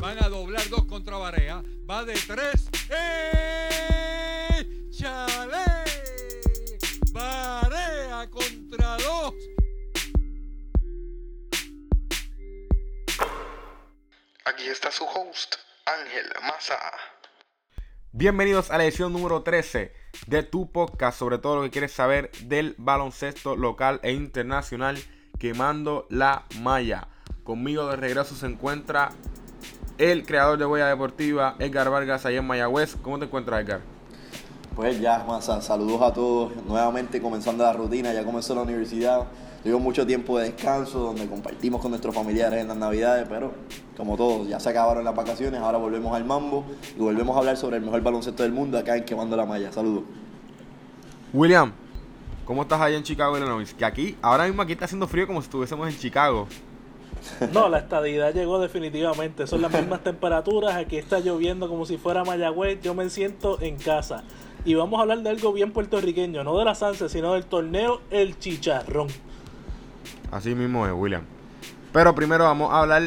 Van a doblar dos contra Barea. Va de tres. ¡Eh! ¡Chale! Barea contra dos. Aquí está su host, Ángel Maza. Bienvenidos a la edición número 13 de tu podcast sobre todo lo que quieres saber del baloncesto local e internacional quemando la malla. Conmigo de regreso se encuentra el creador de Huella Deportiva, Edgar Vargas, allá en Mayagüez. ¿Cómo te encuentras, Edgar? Pues ya, Massa, saludos a todos. Nuevamente comenzando la rutina, ya comenzó la universidad. Tuvimos mucho tiempo de descanso donde compartimos con nuestros familiares en las navidades, pero como todos, ya se acabaron las vacaciones, ahora volvemos al mambo y volvemos a hablar sobre el mejor baloncesto del mundo acá en Quemando la Malla. Saludos. William, ¿cómo estás allá en Chicago, Illinois? Que aquí, ahora mismo aquí está haciendo frío como si estuviésemos en Chicago. No, la estadidad llegó definitivamente. Son las mismas temperaturas. Aquí está lloviendo como si fuera Mayagüez. Yo me siento en casa. Y vamos a hablar de algo bien puertorriqueño. No de la Sanse, sino del torneo El Chicharrón. Así mismo es, William. Pero primero vamos a hablar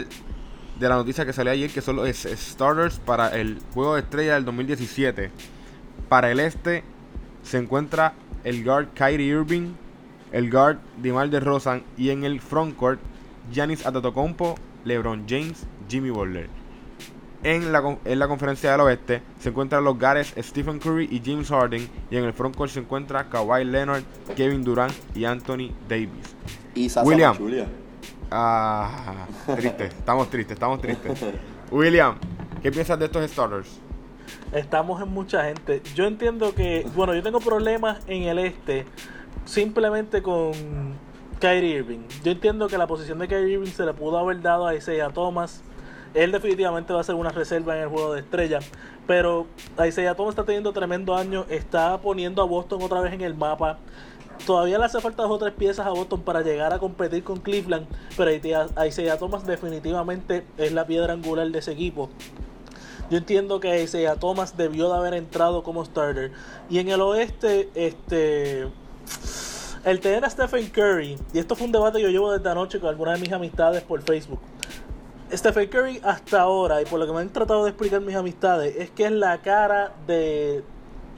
de la noticia que salió ayer, que son los starters para el Juego de Estrella del 2017. Para el este se encuentra el guard Kyrie Irving, el guard Dimar de Rosan y en el frontcourt Giannis Antetokounmpo, LeBron James, Jimmy Butler. En la, en la conferencia del oeste se encuentran los guards Stephen Curry y James Harden y en el frontcourt se encuentra Kawhi Leonard, Kevin Durant y Anthony Davis. Y Sasa William. Ah, triste, estamos tristes, estamos tristes. William, ¿qué piensas de estos starters? Estamos en mucha gente. Yo entiendo que, bueno, yo tengo problemas en el este simplemente con Kyrie Irving. Yo entiendo que la posición de Kyrie Irving se le pudo haber dado a Isaiah Thomas. Él definitivamente va a ser una reserva en el juego de estrella. Pero Isaiah Thomas está teniendo tremendo año. Está poniendo a Boston otra vez en el mapa. Todavía le hace falta dos o tres piezas a Boston para llegar a competir con Cleveland. Pero Isaiah Thomas definitivamente es la piedra angular de ese equipo. Yo entiendo que Isaiah Thomas debió de haber entrado como starter. Y en el oeste, este. El tener a Stephen Curry, y esto fue un debate que yo llevo desde anoche con algunas de mis amistades por Facebook. Stephen Curry hasta ahora, y por lo que me han tratado de explicar mis amistades, es que es la cara de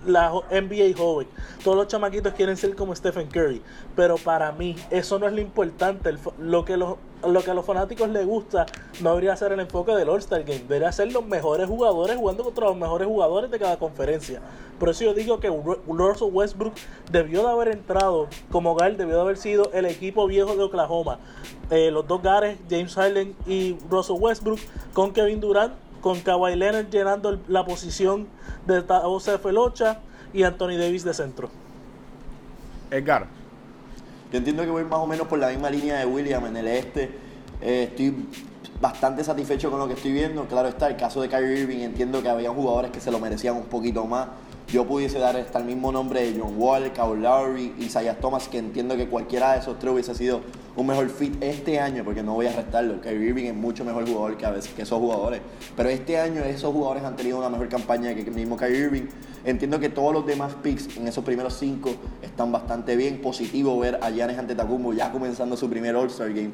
la NBA joven. Todos los chamaquitos quieren ser como Stephen Curry, pero para mí eso no es lo importante. Lo, que los, lo que a los fanáticos les gusta no debería ser el enfoque del All-Star Game, debería ser los mejores jugadores jugando contra los mejores jugadores de cada conferencia. Por eso yo digo que Ru- Russell Westbrook debió de haber entrado como guard, debió de haber sido el equipo viejo de Oklahoma. Eh, los dos guards, James Harden y Russell Westbrook, con Kevin Durant, con Kawhi Leonard llenando la posición de Joseph Felocha y Anthony Davis de centro. Edgar, Yo entiendo que voy más o menos por la misma línea de William en el este. Eh, estoy bastante satisfecho con lo que estoy viendo. Claro está, el caso de Kyrie Irving, entiendo que había jugadores que se lo merecían un poquito más. Yo pudiese dar hasta el mismo nombre de John Wall, Kyle Lowry, Isaiah Thomas, que entiendo que cualquiera de esos tres hubiese sido un mejor fit este año, porque no voy a restarlo. Kyrie Irving es mucho mejor jugador que, a veces, que esos jugadores. Pero este año esos jugadores han tenido una mejor campaña que el mismo Kyrie Irving. Entiendo que todos los demás picks en esos primeros cinco están bastante bien. Positivo ver a Giannis Antetokounmpo ya comenzando su primer All-Star Game.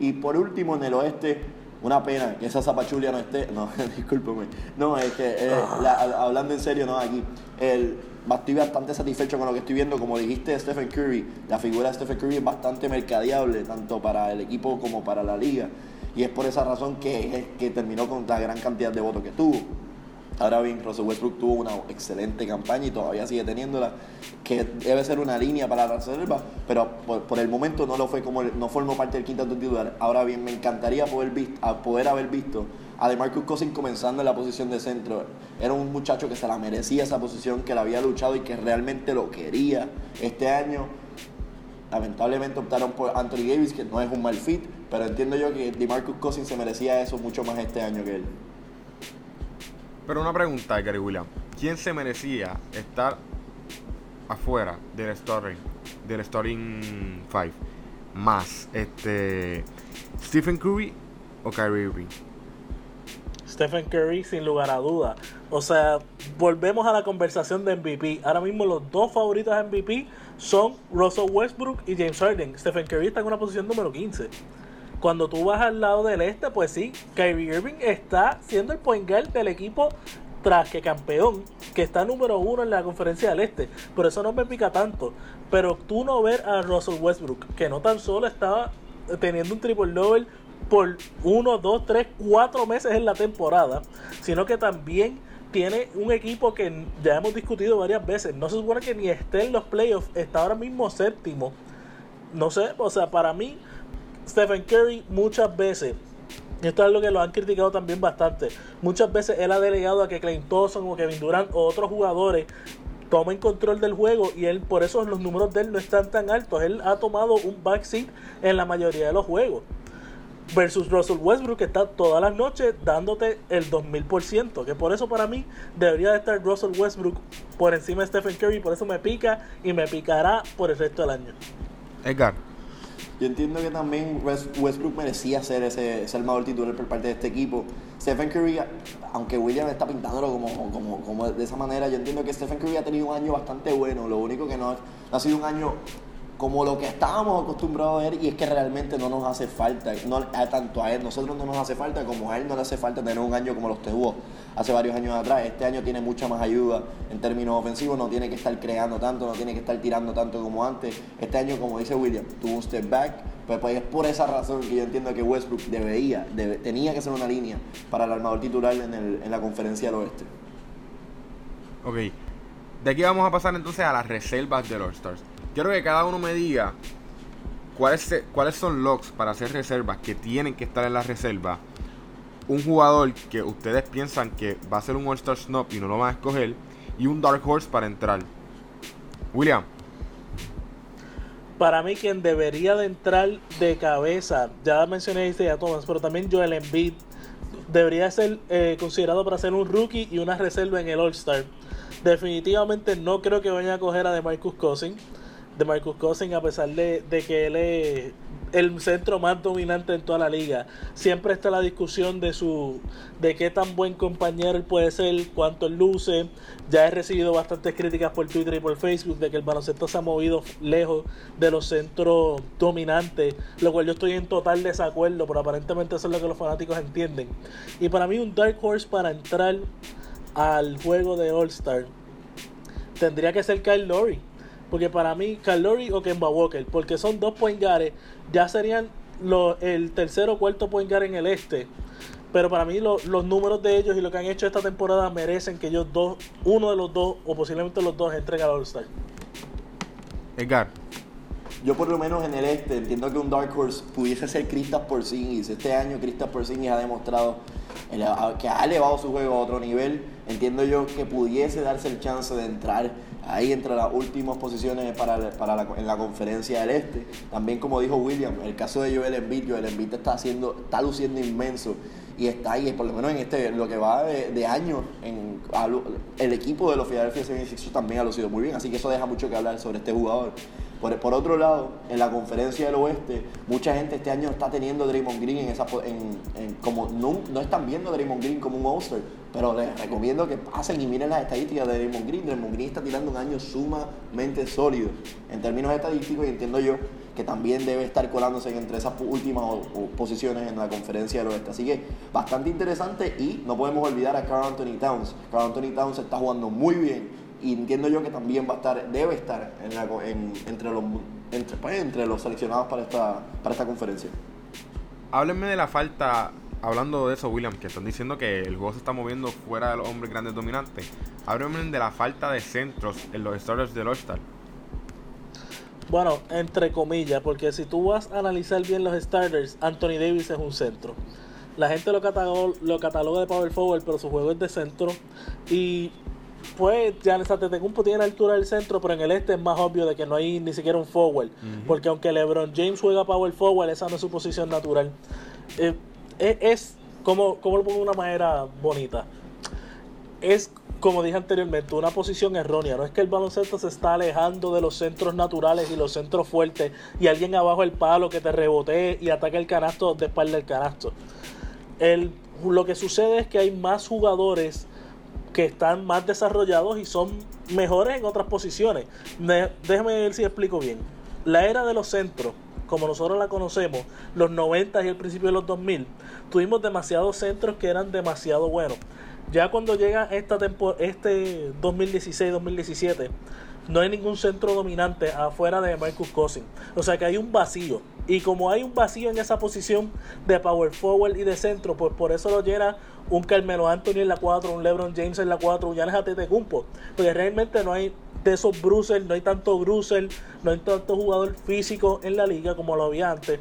Y por último, en el oeste, una pena que esa zapachulia no esté. No, discúlpeme. No, es que eh, la- hablando en serio, no, aquí. El, estoy bastante satisfecho con lo que estoy viendo. Como dijiste, Stephen Curry, la figura de Stephen Curry es bastante mercadeable, tanto para el equipo como para la liga. Y es por esa razón que, que terminó con la gran cantidad de votos que tuvo. Ahora bien, Russell Westbrook tuvo una excelente campaña y todavía sigue teniéndola, que debe ser una línea para la reserva, pero por, por el momento no lo fue como el- no formó parte del quinteto titular. Ahora bien, me encantaría poder, vis- a poder haber visto a DeMarcus Cousins comenzando en la posición de centro. Era un muchacho que se la merecía esa posición, que la había luchado y que realmente lo quería. Este año lamentablemente optaron por Anthony Davis, que no es un mal fit, pero entiendo yo que DeMarcus Cousins se merecía eso mucho más este año que él. Pero una pregunta, Gary William. ¿Quién se merecía estar afuera del starting, del starting five? Más, este, Stephen Curry o Kyrie Irving. Stephen Curry sin lugar a duda. O sea, volvemos a la conversación de MVP. Ahora mismo los dos favoritos a MVP son Russell Westbrook y James Harden. Stephen Curry está en una posición número 15. Cuando tú vas al lado del este, pues sí, Kyrie Irving está siendo el point guard del equipo tras que campeón, que está número uno en la conferencia del este. Por eso no me pica tanto. Pero tú no ver a Russell Westbrook, que no tan solo estaba teniendo un triple double por uno, dos, tres, cuatro meses en la temporada, sino que también tiene un equipo que ya hemos discutido varias veces. No se supone que ni esté en los playoffs, está ahora mismo séptimo. No sé, o sea, para mí, Stephen Curry muchas veces, y esto es lo que lo han criticado también bastante, muchas veces él ha delegado a que Clay Thompson o Kevin Durant o otros jugadores tomen control del juego y él por eso los números de él no están tan altos. Él ha tomado un backseat en la mayoría de los juegos versus Russell Westbrook que está todas las noches dándote el 2000%, que por eso para mí debería de estar Russell Westbrook por encima de Stephen Curry, por eso me pica y me picará por el resto del año. Edgar. Yo entiendo que también Westbrook merecía ser ese, ese armador titular por parte de este equipo. Stephen Curry, aunque William está pintándolo como, como, como de esa manera, yo entiendo que Stephen Curry ha tenido un año bastante bueno. Lo único que no ha sido un año como lo que estábamos acostumbrados a ver y es que realmente no nos hace falta, no, tanto a él, nosotros no nos hace falta como a él no le hace falta tener un año como los tuvo hace varios años atrás. Este año tiene mucha más ayuda en términos ofensivos, no tiene que estar creando tanto, no tiene que estar tirando tanto como antes. Este año, como dice William, tuvo un step back, pues, pues es por esa razón que yo entiendo que Westbrook debería, tenía que ser una línea para el armador titular en, el, en la conferencia del oeste. Ok, de aquí vamos a pasar entonces a las reservas de los Stars quiero que cada uno me diga cuáles, cuáles son logs para hacer reservas que tienen que estar en la reserva. Un jugador que ustedes piensan que va a ser un All-Star Snob y no lo van a escoger. Y un Dark Horse para entrar. William. Para mí quien debería de entrar de cabeza, ya mencioné a Isaiah Thomas, pero también Joel Embiid debería ser eh, considerado para ser un rookie y una reserva en el All-Star. Definitivamente no creo que vayan a coger a DeMarcus Cousins de Marcus Cousins, a pesar de, que él es el centro más dominante en toda la liga. Siempre está la discusión de su de qué tan buen compañero él puede ser, cuánto él luce. Ya he recibido bastantes críticas por Twitter y por Facebook de que el baloncesto se ha movido lejos de los centros dominantes, lo cual yo estoy en total desacuerdo, pero aparentemente eso es lo que los fanáticos entienden. Y para mí un Dark Horse para entrar al juego de All Star tendría que ser Kyle Lowry porque para mí, Calori o Kemba Walker, porque son dos point ya serían el tercero o cuarto point en el este. Pero para mí los números de ellos y lo que han hecho esta temporada merecen que ellos dos, uno de los dos o posiblemente los dos entren al All-Star. Edgar. Yo por lo menos en el este entiendo que un Dark Horse pudiese ser Kristaps Porzingis. Este año Kristaps Porzingis ha demostrado que ha elevado su juego a otro nivel. Entiendo yo que pudiese darse el chance de entrar ahí entre las últimas posiciones para, la, en la conferencia del Este. También como dijo William, el caso de Joel Embiid, Joel Embiid está haciendo, está luciendo inmenso y está ahí, por lo menos en este, lo que va de, de años, en, el equipo de los Philadelphia 76 también ha lucido muy bien, así que eso deja mucho que hablar sobre este jugador. Por, otro lado, en la conferencia del oeste, mucha gente este año está teniendo Draymond Green en esa como no, están viendo Draymond Green como un All-Star, pero les recomiendo que pasen y miren las estadísticas de Draymond Green. Draymond Green está tirando un año sumamente sólido en términos estadísticos y entiendo yo que también debe estar colándose entre esas últimas posiciones en la conferencia del oeste. Así que bastante interesante y no podemos olvidar a Carl Anthony Towns. Carl Anthony Towns está jugando muy bien y entiendo yo que también va a estar, debe estar entre, los, pues, entre, los seleccionados para esta, para esta conferencia. Háblenme de la falta, hablando de eso, William, que están diciendo que el juego se está moviendo fuera de los hombres grandes dominantes. De la falta de centros en los starters del All-Star. Bueno, entre comillas, porque si tú vas a analizar bien los starters, Anthony Davis es un centro. La gente lo cataloga, lo cataloga de power forward, pero su juego es de centro. Y pues Giannis Antetokounmpo tiene la altura del centro, pero en el este es más obvio de que no hay ni siquiera un forward, porque aunque LeBron James juega power forward, esa no es su posición natural. Eh, es, como, como lo pongo de una manera bonita. es, como dije anteriormente, una posición errónea. No es que el baloncesto se está alejando de los centros naturales y los centros fuertes y alguien abajo el palo que te rebotee y ataque el canasto de espalda del canasto. El, lo que sucede es que hay más jugadores que están más desarrollados y son mejores en otras posiciones. déjeme ver si explico bien. La era de los centros, como nosotros la conocemos, los 90 y el principio de los 2000, tuvimos demasiados centros que eran demasiado buenos. Ya cuando llega esta este 2016-2017, no hay ningún centro dominante afuera de Marcus Cousins. O sea que hay un vacío. Y como hay un vacío en esa posición de power forward y de centro, pues por eso lo llena un Carmelo Anthony en la 4, un LeBron James en la 4, un Giannis Antetokounmpo. Porque realmente no hay de esos bruisers, no hay tanto bruiser, no hay tanto jugador físico en la liga como lo había antes.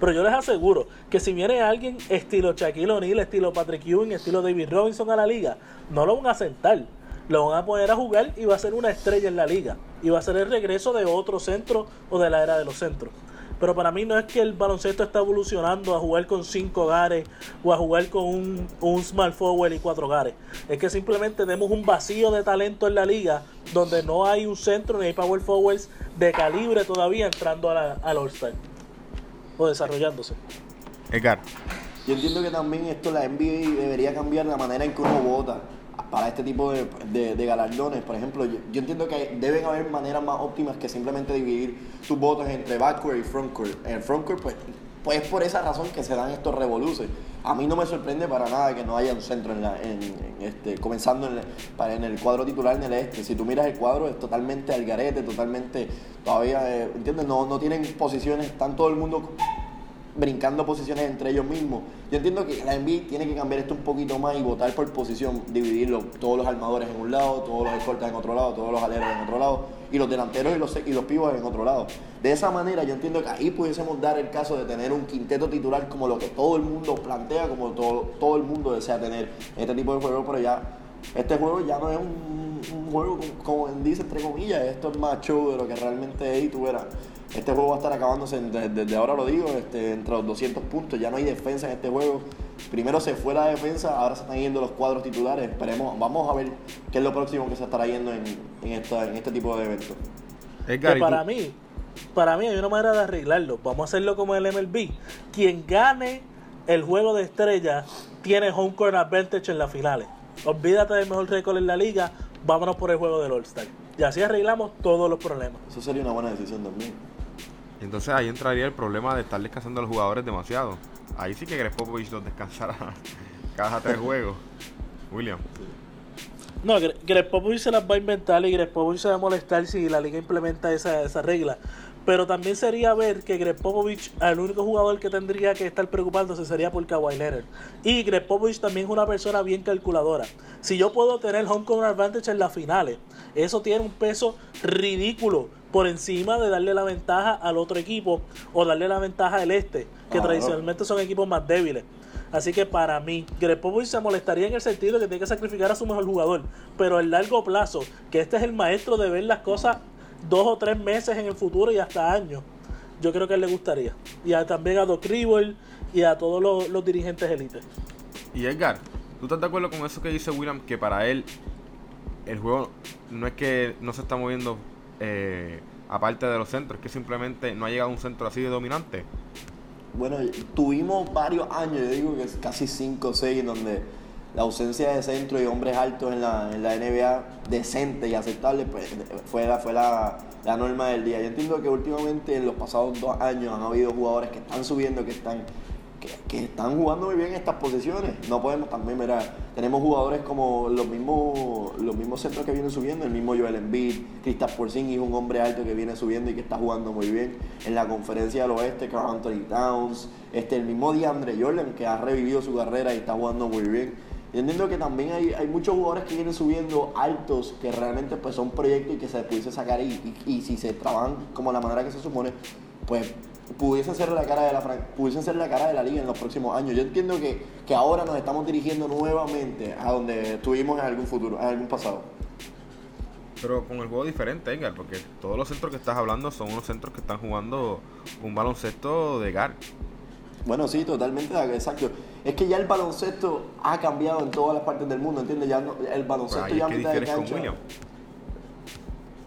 Pero yo les aseguro que si viene alguien estilo Shaquille O'Neal, estilo Patrick Ewing, estilo David Robinson a la liga, no lo van a sentar. Lo van a poner a jugar y va a ser una estrella en la liga. Y va a ser el regreso de otro centro o de la era de los centros. Pero para mí no es que el baloncesto está evolucionando a jugar con cinco gares o a jugar con un, un small forward y cuatro gares. Es que simplemente tenemos un vacío de talento en la liga donde no hay un centro ni hay power forwards de calibre todavía entrando al All-Star o desarrollándose. Edgar. Yo entiendo que también esto la NBA debería cambiar la manera en que uno vota para este tipo de, galardones. Por ejemplo, yo, entiendo que deben haber maneras más óptimas que simplemente dividir tus votos entre backcourt y frontcourt. En frontcourt, pues, pues es por esa razón que se dan estos revoluces. A mí no me sorprende para nada que no haya un centro en, la, en, este, comenzando en, para, en el cuadro titular en el este. Si tú miras el cuadro es totalmente al garete, totalmente, todavía, eh, ¿entiendes? No, no tienen posiciones, están todo el mundo brincando posiciones entre ellos mismos. Yo entiendo que la NBA tiene que cambiar esto un poquito más y votar por posición, dividirlo, todos los armadores en un lado, todos los escoltas en otro lado, todos los aleros en otro lado, y los delanteros y los, y los pibos en otro lado. De esa manera yo entiendo que ahí pudiésemos dar el caso de tener un quinteto titular como lo que todo el mundo plantea, como todo, todo el mundo desea tener este tipo de juego, pero ya este juego ya no es un, juego como, dice entre comillas, esto es más show de lo que realmente es y tú verás este juego va a estar acabándose, desde, ahora lo digo, este, entre los 200 puntos. Ya no hay defensa en este juego. Primero se fue la defensa, ahora se están yendo los cuadros titulares. Esperemos, vamos a ver qué es lo próximo que se estará yendo en, en, esta, en este tipo de eventos. para mí, para mí hay una manera de arreglarlo. Vamos a hacerlo como el MLB. Quien gane el juego de estrellas tiene home court advantage en las finales. Olvídate del mejor récord en la liga, vámonos por el juego del All-Star. Y así arreglamos todos los problemas. Eso sería una buena decisión también. Entonces ahí entraría el problema de estar descansando a los jugadores demasiado. Ahí sí que Greg Popovich los descansará cada tres juegos. William. No, Greg Popovich se las va a inventar y Greg Popovich se va a molestar si la liga implementa esa, esa regla. Pero también sería ver que Greg Popovich, el único jugador que tendría que estar preocupándose sería por Kawhi Leonard. Y Greg Popovich también es una persona bien calculadora. Si yo puedo tener home court advantage en las finales, eso tiene un peso ridículo por encima de darle la ventaja al otro equipo o darle la ventaja al este, que tradicionalmente son equipos más débiles. Así que para mí, Greg Popovich se molestaría en el sentido de que tiene que sacrificar a su mejor jugador. Pero a largo plazo, que este es el maestro de ver las cosas dos o tres meses en el futuro y hasta años, yo creo que a él le gustaría. Y también a Doc Rivers y a todos los, dirigentes élites. Y Edgar, ¿tú estás de acuerdo con eso que dice William? Que para él el juego no es que no se está moviendo eh, aparte de los centros, que simplemente no ha llegado a un centro así de dominante. Bueno, tuvimos varios años, yo digo que casi 5 o 6, en donde la ausencia de centro y hombres altos en la, en la NBA decente y aceptable pues, fue, la, fue la, la, norma del día. Yo entiendo que últimamente en los pasados dos años han habido jugadores que están subiendo, que están que, están jugando muy bien estas posiciones. No podemos también, ver tenemos jugadores como los mismos, los mismos centros que vienen subiendo, el mismo Joel Embiid, Kristaps Porzingis, un hombre alto que viene subiendo y que está jugando muy bien. En la conferencia del oeste, Carl Anthony Towns, este, el mismo DeAndre Jordan que ha revivido su carrera y está jugando muy bien. Y entiendo que también hay, hay muchos jugadores que vienen subiendo altos que realmente pues son proyectos y que se pudiese sacar y, y, si se trabajan como la manera que se supone, pues pudiesen ser la cara de la pudiesen ser la cara de la liga en los próximos años. Yo entiendo que, que ahora nos estamos dirigiendo nuevamente a donde estuvimos en algún futuro, en algún pasado. Pero con el juego diferente, Edgar, porque todos los centros que estás hablando son unos centros que están jugando un baloncesto de GAR. Bueno, sí, totalmente, exacto. Es que ya el baloncesto ha cambiado en todas las partes del mundo, ¿entiendes? Ya no- el Pues baloncesto ahí ya es que de cancha-.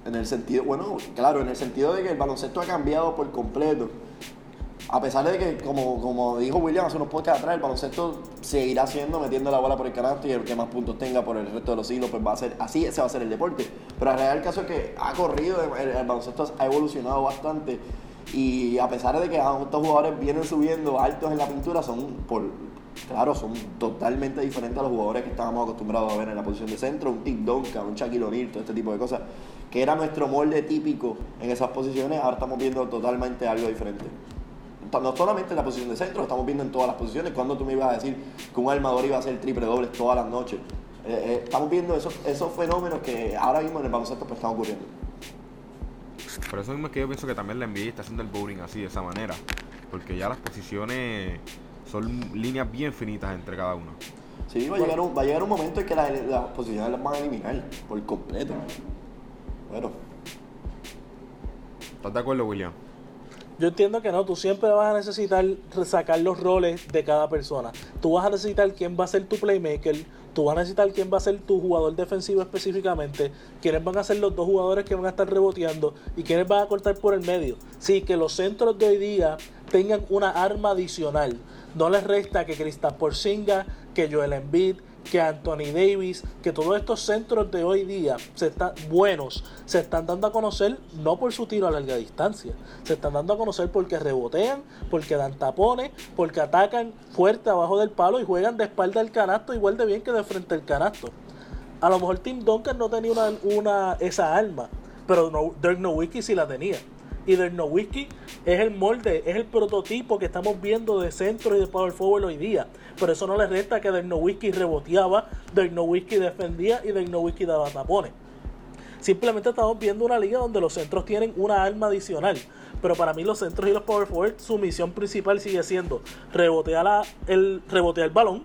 En el sentido, bueno, claro, en el sentido de que el baloncesto ha cambiado por completo. A pesar de que, como, como dijo William hace unos podcasts atrás, el baloncesto seguirá siendo metiendo la bola por el canasto y el que más puntos tenga por el resto de los siglos, pues va a ser, así ese va a ser el deporte. Pero en realidad el caso es que ha corrido, el, el baloncesto ha evolucionado bastante y a pesar de que estos jugadores vienen subiendo altos en la pintura, son por, claro, son totalmente diferentes a los jugadores que estábamos acostumbrados a ver en la posición de centro, un Tim Duncan, un Shaquille O'Neal, todo este tipo de cosas, que era nuestro molde típico en esas posiciones, ahora estamos viendo totalmente algo diferente. No solamente en la posición de centro, lo estamos viendo en todas las posiciones. Cuando tú me ibas a decir que un armador iba a hacer triple dobles todas las noches. Eh, eh, estamos viendo esos, esos fenómenos que ahora mismo en el baloncesto pues, están ocurriendo. Por eso mismo es que yo pienso que también la NBA está haciendo el bowling así, de esa manera. Porque ya las posiciones son líneas bien finitas entre cada uno. Sí, va a llegar un, va a llegar un momento en que las, las posiciones las van a eliminar por completo. Bueno, ¿Estás de acuerdo, William? Yo entiendo que no, tú siempre vas a necesitar sacar los roles de cada persona. Tú vas a necesitar quién va a ser tu playmaker, tú vas a necesitar quién va a ser tu jugador defensivo específicamente, quiénes van a ser los dos jugadores que van a estar reboteando y quiénes van a cortar por el medio. Sí, que los centros de hoy día tengan una arma adicional. No les resta que Kristaps Porzingis, que Joel Embiid, que Anthony Davis, que todos estos centros de hoy día se están buenos, se están dando a conocer no por su tiro a larga distancia, se están dando a conocer porque rebotean, porque dan tapones, porque atacan fuerte abajo del palo y juegan de espalda al canasto igual de bien que de frente al canasto. A lo mejor Tim Duncan no tenía una, esa arma, pero no, Dirk Nowitzki sí la tenía. Y Dirk Nowitzki es el molde, es el prototipo que estamos viendo de centro y de power forward hoy día. Pero eso no le resta que Nowitzki reboteaba, Nowitzki defendía y Nowitzki daba tapones. Simplemente estamos viendo una liga donde los centros tienen una arma adicional. Pero para mí los centros y los power forward, su misión principal sigue siendo rebotear, la- el, rebotear el balón,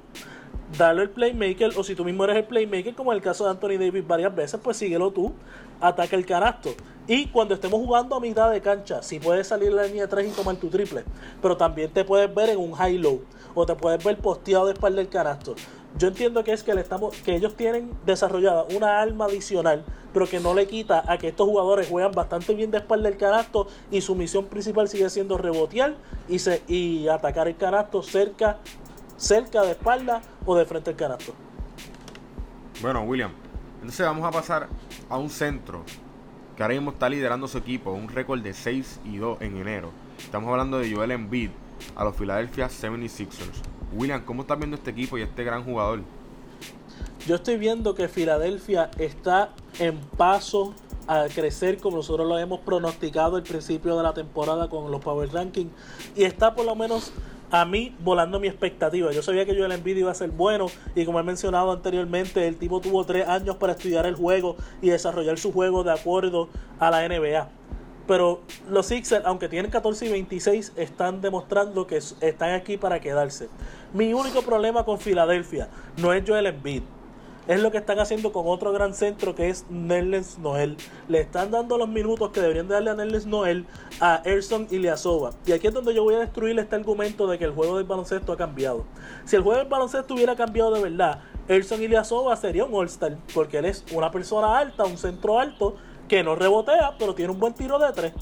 darle el playmaker, o si tú mismo eres el playmaker, como en el caso de Anthony Davis varias veces, pues síguelo tú, ataca el canasto. Y cuando estemos jugando a mitad de cancha, si puedes salir la línea 3 y tomar tu triple, pero también te puedes ver en un high-low, o te puedes ver posteado de espalda del canasto. Yo entiendo que es que, le estamos, que ellos tienen desarrollada una arma adicional, pero que no le quita a que estos jugadores juegan bastante bien de espalda del canasto y su misión principal sigue siendo rebotear y, se, y atacar el canasto cerca, cerca de espalda o de frente al canasto. Bueno, William, entonces vamos a pasar a un centro que ahora mismo está liderando su equipo, un récord de 6 y 2 en enero. Estamos hablando de Joel Embiid a los Philadelphia 76ers. William, ¿cómo estás viendo este equipo y este gran jugador? Yo estoy viendo que Filadelfia está en paso a crecer como nosotros lo hemos pronosticado al principio de la temporada con los Power Rankings y está por lo menos a mí volando mi expectativa. Yo sabía que Joel Embiid iba a ser bueno y como he mencionado anteriormente, el tipo tuvo tres años para estudiar el juego y desarrollar su juego de acuerdo a la NBA. Pero los Sixers, aunque tienen 14 y 26, están demostrando que están aquí para quedarse. Mi único problema con Filadelfia no es Joel Embiid. Es lo que están haciendo con otro gran centro que es Nerlens Noel. Le están dando los minutos que deberían de darle a Nerlens Noel a Erson Ilyasova. Y aquí es donde yo voy a destruir este argumento de que el juego del baloncesto ha cambiado. Si el juego del baloncesto hubiera cambiado de verdad, Erson Ilyasova sería un All-Star. Porque él es una persona alta, un centro alto, que no rebotea, pero tiene un buen tiro de tres.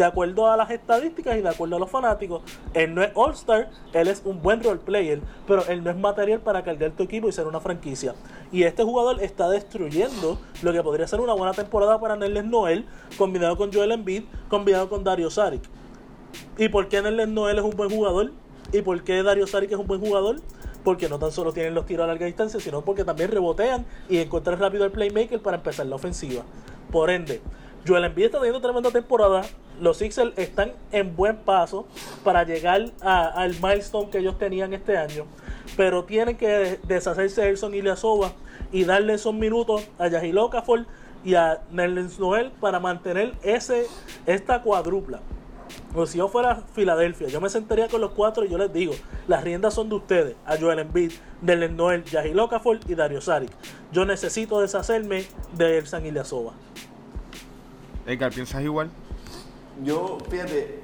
De acuerdo a las estadísticas y de acuerdo a los fanáticos, él no es All-Star, él es un buen role player, pero él no es material para cargar tu equipo y ser una franquicia. Y este jugador está destruyendo lo que podría ser una buena temporada para Nerlens Noel, combinado con Joel Embiid, combinado con Dario Saric. ¿Y por qué Nerlens Noel es un buen jugador? ¿Y por qué Dario Saric es un buen jugador? Porque no tan solo tienen los tiros a larga distancia, sino porque también rebotean y encuentran rápido el playmaker para empezar la ofensiva. Por ende, Joel Embiid está teniendo tremenda temporada. Los Sixers están en buen paso para llegar al milestone que ellos tenían este año. Pero tienen que deshacerse de Erson Ilyasova y darle esos minutos a Yahil Okafor y a Nerlens Noel para mantener ese, esta cuadrupla. O si yo fuera Filadelfia, yo me sentaría con los cuatro y yo les digo, las riendas son de ustedes, a Joel Embiid, Nerlens Noel, Yahil Okafor y Dario Saric. Yo necesito deshacerme de Ersan Ilyasova. Edgar, ¿piensas igual? Yo, fíjate,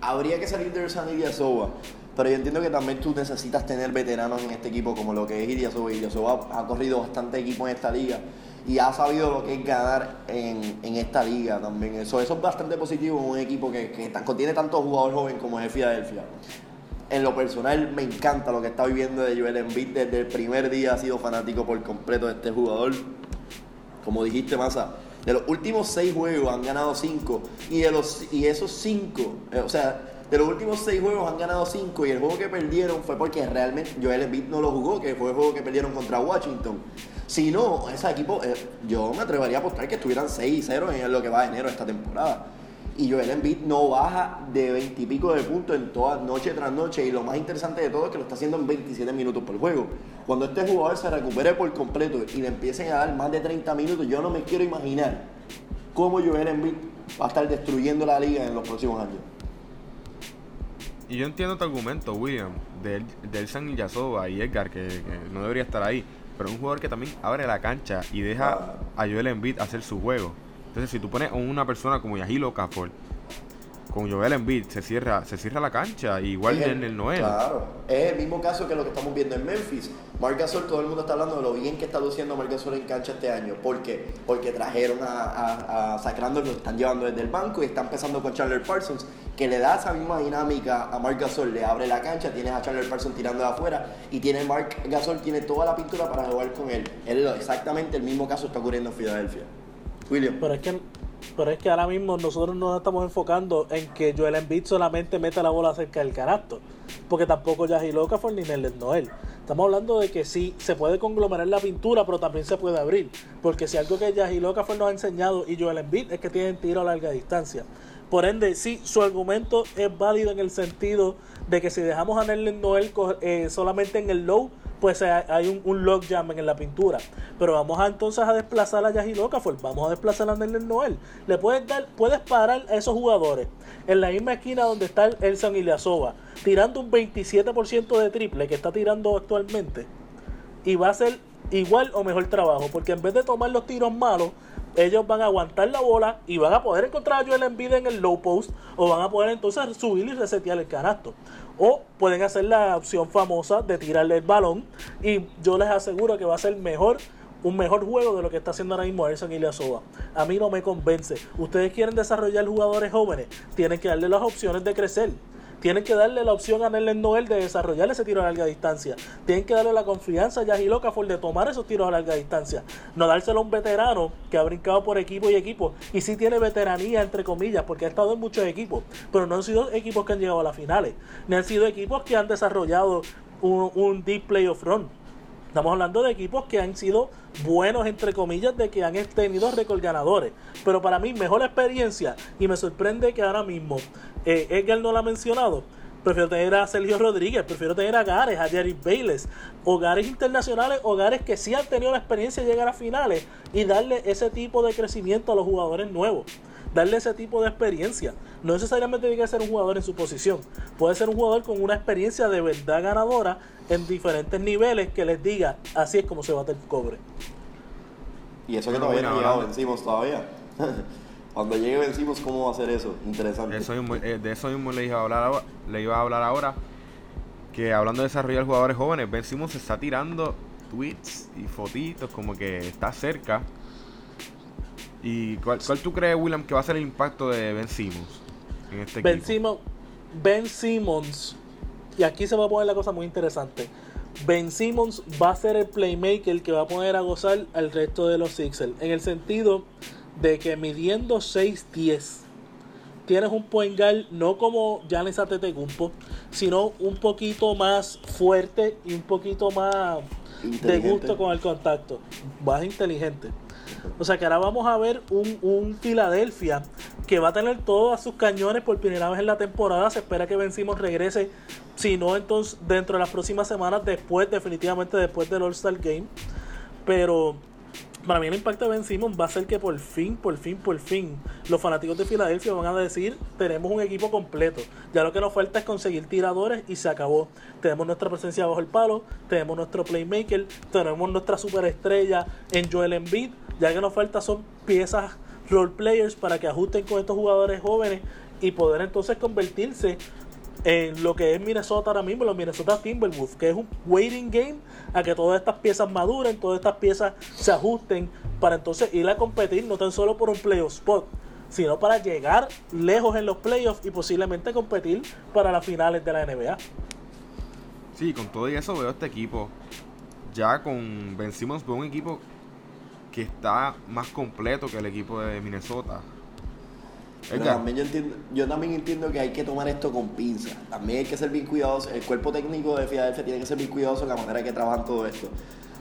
habría que salir de Ersan Ilyasova, Pero yo entiendo que también tú necesitas tener veteranos en este equipo como lo que es Idiasoba. Idiasoba ha corrido bastante equipo en esta liga y ha sabido lo que es ganar en, en esta liga también. Eso, eso es bastante positivo en un equipo que, que contiene tantos jugadores jóvenes como es el Philadelphia. En lo personal me encanta lo que está viviendo de Joel Embiid desde el primer día. Ha sido fanático por completo de este jugador. Como dijiste, Massa, de los últimos seis juegos han ganado cinco. Y, de los, y esos cinco, eh, o sea, de los últimos seis juegos han ganado cinco. Y el juego que perdieron fue porque realmente Joel Embiid no lo jugó, que fue el juego que perdieron contra Washington. Si no, ese equipo, eh, yo me atrevería a apostar que estuvieran 6-0 en lo que va de enero de esta temporada. Y Joel Embiid no baja de 20 y pico de puntos en toda noche tras noche. Y lo más interesante de todo es que lo está haciendo en 27 minutos por juego. Cuando este jugador se recupere por completo y le empiecen a dar más de 30 minutos, yo no me quiero imaginar cómo Joel Embiid va a estar destruyendo la liga en los próximos años. Y yo entiendo tu argumento, William, del, del San Ilyasova y Edgar, que, que no debería estar ahí. Pero un jugador que también abre la cancha y deja a Joel Embiid hacer su juego. Entonces, si tú pones a una persona como Yahilo Okafor con Joel Embiid, se cierra, se cierra la cancha. Igual en el Noel. Claro, es el mismo caso que lo que estamos viendo en Memphis. Marc Gasol, todo el mundo está hablando de lo bien que está luciendo Marc Gasol en cancha este año. ¿Por qué? Porque trajeron a, a, a Zach Randolph, lo están llevando desde el banco y está empezando con Chandler Parsons, que le da esa misma dinámica a Marc Gasol, le abre la cancha, tienes a Chandler Parsons tirando de afuera y tiene Marc Gasol, tiene toda la pintura para jugar con él. Es lo- exactamente el mismo caso está ocurriendo en Filadelfia. William. Pero es que pero es que ahora mismo nosotros nos estamos enfocando en que Joel Embiid solamente meta la bola cerca del canasto. Porque tampoco Yahil Okafor ni Nerlens Noel. Estamos hablando de que sí se puede conglomerar la pintura, pero también se puede abrir. Porque si algo que Yahil Okafor nos ha enseñado y Joel Embiid es que tienen tiro a larga distancia. Por ende, sí, su argumento es válido en el sentido de que si dejamos a Nerlens Noel eh, solamente en el low, pues eh, hay un, un en la pintura. Pero vamos a entonces a desplazar a Yahil Okafor, vamos a desplazar a Nerlens Noel. Le puedes dar, puedes parar a esos jugadores en la misma esquina donde está el Elsan Ilyasova, tirando un 27% de triple que está tirando actualmente. Y va a ser igual o mejor trabajo, porque en vez de tomar los tiros malos, ellos van a aguantar la bola y van a poder encontrar a Joel Embiid en el low post o van a poder entonces subir y resetear el canasto. O pueden hacer la opción famosa de tirarle el balón y yo les aseguro que va a ser mejor un mejor juego de lo que está haciendo ahora mismo Erson Ilyasova. A mí no me convence. Ustedes quieren desarrollar jugadores jóvenes, tienen que darle las opciones de crecer. Tienen que darle la opción a Nerlens Noel de desarrollar ese tiro a larga distancia. Tienen que darle la confianza a Yahil Okafor de tomar esos tiros a larga distancia. No dárselo a un veterano que ha brincado por equipo y equipo. Y sí tiene veteranía, entre comillas, porque ha estado en muchos equipos. Pero no han sido equipos que han llegado a las finales. Ni han sido equipos que han desarrollado un, un deep playoff run. Estamos hablando de equipos que han sido buenos, entre comillas, de que han tenido récord ganadores. Pero para mí, mejor experiencia, y me sorprende que ahora mismo eh, Edgar no lo ha mencionado. Prefiero tener a Sergio Rodríguez, prefiero tener a Gares, a Jerry Bayless, hogares internacionales, hogares que sí han tenido la experiencia de llegar a finales y darle ese tipo de crecimiento a los jugadores nuevos darle ese tipo de experiencia. No necesariamente tiene que ser un jugador en su posición. Puede ser un jugador con una experiencia de verdad ganadora en diferentes niveles que les diga, así es como se bate el cobre. Y eso que todavía no llegado vencimos todavía. Cuando llegue vencimos, ¿cómo va a ser eso? Interesante. Eso mismo- eh, de eso mismo le iba a hablar ahora, le iba a hablar ahora que hablando de desarrollar jugadores jóvenes Ben Simmons se está tirando tweets y fotitos como que está cerca y cuál, cuál tú crees William que va a ser el impacto de Ben Simmons en este Ben equipo Simmons, Ben Simmons, y aquí se va a poner la cosa muy interesante. Ben Simmons va a ser el playmaker que va a poner a gozar al resto de los Sixers. En el sentido de que midiendo 6'10 tienes un point guard no como Giannis Antetokounmpo, sino un poquito más fuerte y un poquito más de gusto con el contacto. Más inteligente. O sea que ahora vamos a ver un, un Filadelfia que va a tener todos sus cañones por primera vez en la temporada. Se espera que Ben Simmons regrese, si no entonces dentro de las próximas semanas, después, definitivamente después del All-Star Game. Pero para mí el impacto de Ben Simmons va a ser que por fin, por fin, por fin, los fanáticos de Filadelfia van a decir, tenemos un equipo completo. Ya lo que nos falta es conseguir tiradores y se acabó. Tenemos nuestra presencia bajo el palo, tenemos nuestro playmaker, tenemos nuestra superestrella en Joel Embiid. Ya que nos falta son piezas role players para que ajusten con estos jugadores jóvenes y poder entonces convertirse en lo que es Minnesota ahora mismo, los Minnesota Timberwolves, que es un waiting game a que todas estas piezas maduren, todas estas piezas se ajusten para entonces ir a competir no tan solo por un playoff spot, sino para llegar lejos en los playoffs y posiblemente competir para las finales de la NBA. Sí, con todo y eso veo este equipo. Ya con Ben Simmons veo un equipo que está más completo que el equipo de Minnesota. Pero también yo, entiendo, yo también entiendo que hay que tomar esto con pinza. También hay que ser bien cuidadoso. El cuerpo técnico de Filadelfia tiene que ser bien cuidadoso en la manera que trabajan todo esto.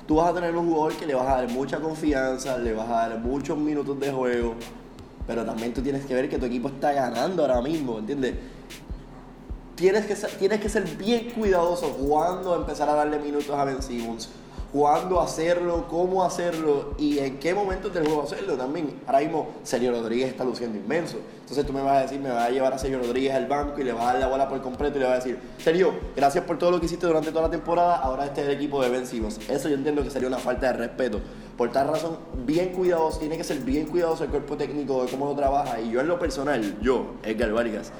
Tú vas a tener un jugador que le vas a dar mucha confianza, le vas a dar muchos minutos de juego, pero también tú tienes que ver que tu equipo está ganando ahora mismo, ¿entiendes? Tienes que, ser, tienes que ser bien cuidadoso cuando empezar a darle minutos a Ben Simmons, cuándo hacerlo, cómo hacerlo y en qué momento del juego hacerlo también. Ahora mismo Sergio Rodríguez está luciendo inmenso. Entonces tú me vas a decir, me vas a llevar a Sergio Rodríguez al banco y le vas a dar la bola por completo y le vas a decir, Sergio, gracias por todo lo que hiciste durante toda la temporada, ahora este es el equipo de Ben. Eso yo entiendo que sería una falta de respeto. Por tal razón, bien cuidadoso, tiene que ser bien cuidadoso el cuerpo técnico de cómo lo trabaja. Y yo en lo personal, yo, Edgar Vargas,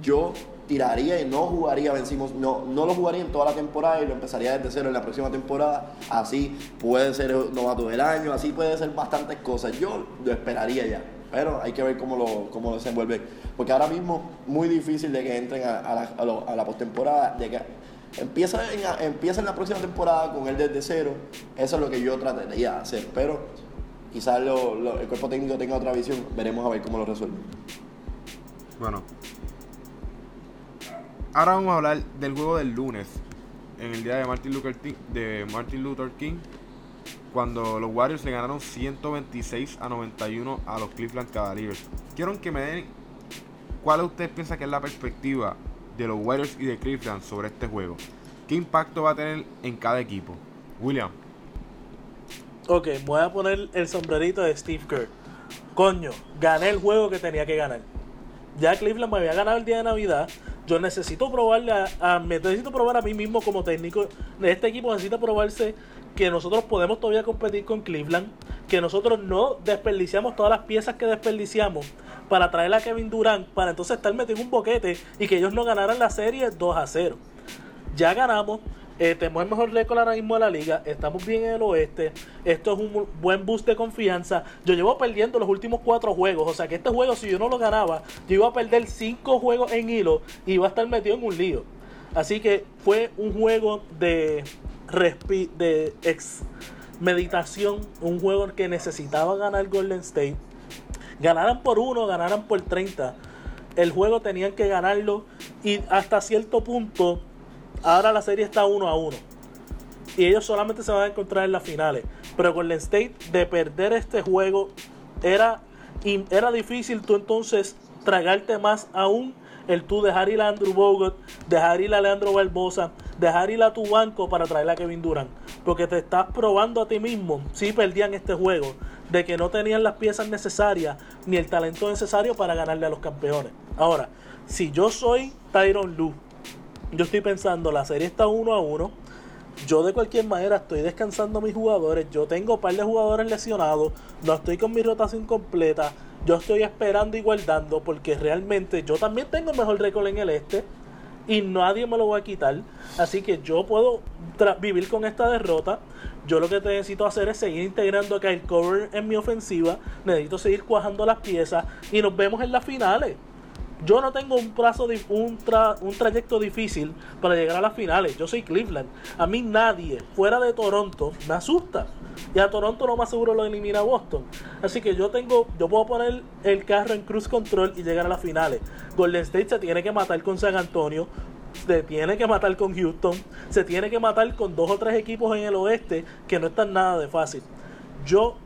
yo tiraría y no jugaría Ben Simmons, no, no lo jugaría en toda la temporada y lo empezaría desde cero en la próxima temporada. Así puede ser novato del año, así puede ser bastantes cosas. Yo lo esperaría ya. Pero hay que ver cómo lo, cómo desenvuelve. Porque ahora mismo muy difícil de que entren a, a la, a lo- a postemporada, de que empieza en, empieza en la próxima temporada con él desde cero. Eso es lo que yo trataría de hacer. Pero quizás lo- lo- el cuerpo técnico tenga otra visión. Veremos a ver cómo lo resuelve. bueno. Ahora vamos a hablar del juego del lunes. En el día de Martin Luther, Ti- de Martin Luther King. Cuando los Warriors le ganaron 126 a 91 a los Cleveland Cavaliers. Quiero que me den cuál ustedes piensan que es la perspectiva de los Warriors y de Cleveland sobre este juego. ¿Qué impacto va a tener en cada equipo? William. Ok, voy a poner el sombrerito de Steve Kerr. Coño, gané el juego que tenía que ganar. Ya Cleveland me había ganado el día de Navidad. Yo necesito probarle a, me necesito probar a mí mismo como técnico. Este equipo necesita probarse que nosotros podemos todavía competir con Cleveland. Que nosotros no desperdiciamos todas las piezas que desperdiciamos para traer a Kevin Durant. Para entonces estar metido en un boquete y que ellos no ganaran la serie 2 a 0 ya ganamos. Eh, tenemos el mejor récord ahora mismo de la liga. Estamos bien en el oeste. Esto es un bu- buen boost de confianza. Yo llevo perdiendo los últimos cuatro juegos. O sea que este juego, si yo no lo ganaba, yo iba a perder cinco juegos en hilo y iba a estar metido en un lío. Así que fue un juego de, respi- de meditación. Un juego que necesitaba ganar Golden State. Ganaran por uno, ganaran por 30. El juego tenían que ganarlo. Y hasta cierto punto, ahora la serie está uno a uno. Y ellos solamente se van a encontrar en las finales. Pero Golden State, de perder este juego, era, era difícil tú entonces tragarte más aún el tú dejar ir a Andrew Bogut, dejar ir a Leandro Barbosa, dejar ir a tu banco para traer a Kevin Durant. Porque te estás probando a ti mismo, si perdían este juego, de que no tenían las piezas necesarias ni el talento necesario para ganarle a los campeones. Ahora, si yo soy Tyron Lue, yo estoy pensando, la serie está uno a uno. Yo de cualquier manera estoy descansando mis jugadores. Yo tengo un par de jugadores lesionados. No estoy con mi rotación completa. Yo estoy esperando y guardando porque realmente yo también tengo mejor récord en el este. Y nadie me lo va a quitar. Así que yo puedo vivir con esta derrota. Yo lo que necesito hacer es seguir integrando a Kyle Cover en mi ofensiva. Necesito seguir cuajando las piezas. Y nos vemos en las finales. Yo no tengo un plazo, di- un, tra- un trayecto difícil para llegar a las finales. Yo soy Cleveland. A mí nadie fuera de Toronto me asusta. Y a Toronto lo más seguro lo elimina Boston. Así que yo tengo, yo puedo poner el carro en cruise control y llegar a las finales. Golden State se tiene que matar con San Antonio. Se tiene que matar con Houston. Se tiene que matar con dos o tres equipos en el oeste que no están nada de fácil. Yo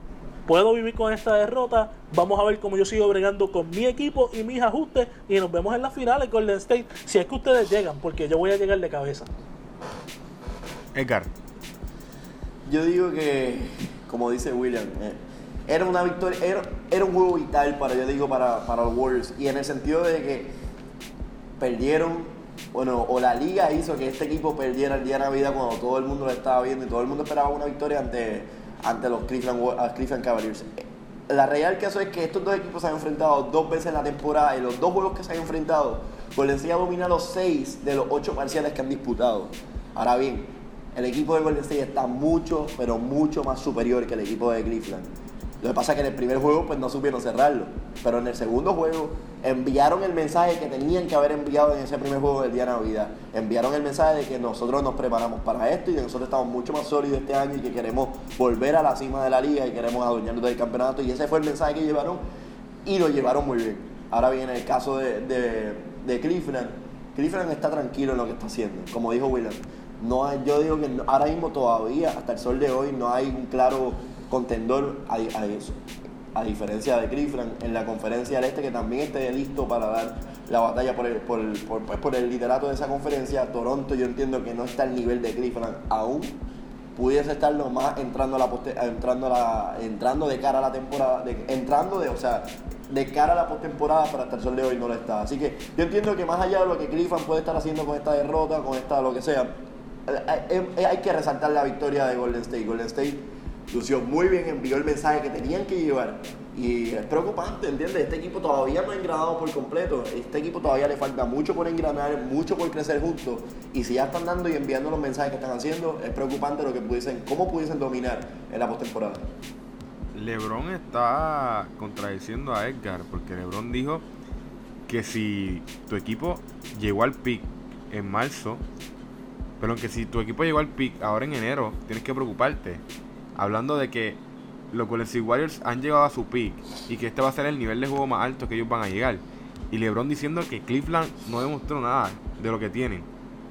puedo vivir con esta derrota. Vamos a ver cómo yo sigo bregando con mi equipo y mis ajustes. Y nos vemos en las finales Golden State. Si es que ustedes llegan, porque yo voy a llegar de cabeza. Edgar. Yo digo que, como dice William, eh, era una victoria, era, era un juego vital para, yo digo, para, para los Warriors. Y en el sentido de que perdieron, bueno, o la liga hizo que este equipo perdiera el día de Navidad cuando todo el mundo lo estaba viendo y todo el mundo esperaba una victoria ante, ante los Cleveland, Cavaliers. La real caso es que estos dos equipos se han enfrentado dos veces en la temporada y los dos juegos que se han enfrentado Golden State ha dominado 6 de los 8 parciales que han disputado. Ahora bien, el equipo de Golden State está mucho, pero mucho más superior que el equipo de Cleveland. Lo que pasa es que en el primer juego pues no supieron cerrarlo. Pero en el segundo juego enviaron el mensaje que tenían que haber enviado en ese primer juego del día de Navidad. Enviaron el mensaje de que nosotros nos preparamos para esto y que nosotros estamos mucho más sólidos este año y que queremos volver a la cima de la liga y queremos adueñarnos del campeonato. Y ese fue el mensaje que llevaron y lo llevaron muy bien. Ahora viene el caso de, de, de Cleveland. Cleveland está tranquilo en lo que está haciendo, como dijo William. No yo digo que ahora mismo todavía, hasta el sol de hoy, no hay un claro contendor a, a. A diferencia de Cleveland en la conferencia del este, que también esté listo para dar la batalla por el, por, el, por, pues, por el liderato de esa conferencia. Toronto yo entiendo que no está al nivel de Cleveland aún. Pudiese estarlo más entrando a la poste, entrando a la, entrando de cara a la temporada, de, entrando de, o sea, de cara a la postemporada, pero hasta el sol de hoy no lo está. Así que yo entiendo que más allá de lo que Cleveland puede estar haciendo con esta derrota, con esta lo que sea, eh, eh, hay que resaltar la victoria de Golden State. Golden State lució muy bien, envió el mensaje que tenían que llevar. Y es preocupante, ¿entiendes? Este equipo todavía no ha engranado por completo. Este equipo todavía le falta mucho por engranar, mucho por crecer juntos. Y si ya están dando y enviando los mensajes que están haciendo, es preocupante lo que pudiesen, cómo pudiesen dominar en la postemporada. LeBron está contradiciendo a Edgar, porque LeBron dijo que si tu equipo llegó al pick en marzo, pero que si tu equipo llegó al pick ahora en enero, tienes que preocuparte hablando de que los Golden State Warriors han llegado a su peak y que este va a ser el nivel de juego más alto que ellos van a llegar. Y LeBron diciendo que Cleveland no demostró nada de lo que tienen,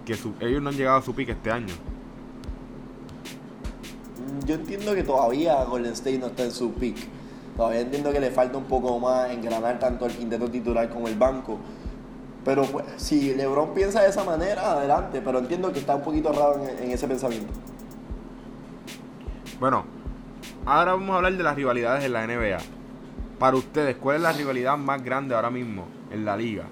que ellos no han llegado a su peak este año. Yo entiendo que todavía Golden State no está en su peak. Todavía entiendo que le falta un poco más engranar tanto el quinteto titular como el banco. Pero pues, si LeBron piensa de esa manera, adelante. Pero entiendo que está un poquito raro en, en ese pensamiento. Bueno, ahora vamos a hablar de las rivalidades en la NBA. Para ustedes, ¿cuál es la rivalidad más grande ahora mismo en la liga?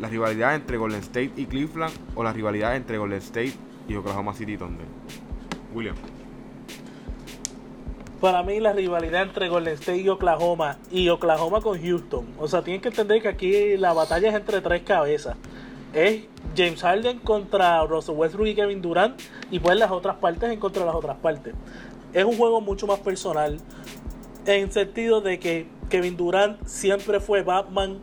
¿La rivalidad entre Golden State y Cleveland o la rivalidad entre Golden State y Oklahoma City Thunder? William. Para mí la rivalidad entre Golden State y Oklahoma y Oklahoma con Houston. O sea, tienen que entender que aquí la batalla es entre tres cabezas. Es James Harden contra Russell Westbrook y Kevin Durant y pues las otras partes en contra de las otras partes. Es un juego mucho más personal en sentido de que Kevin Durant siempre fue Batman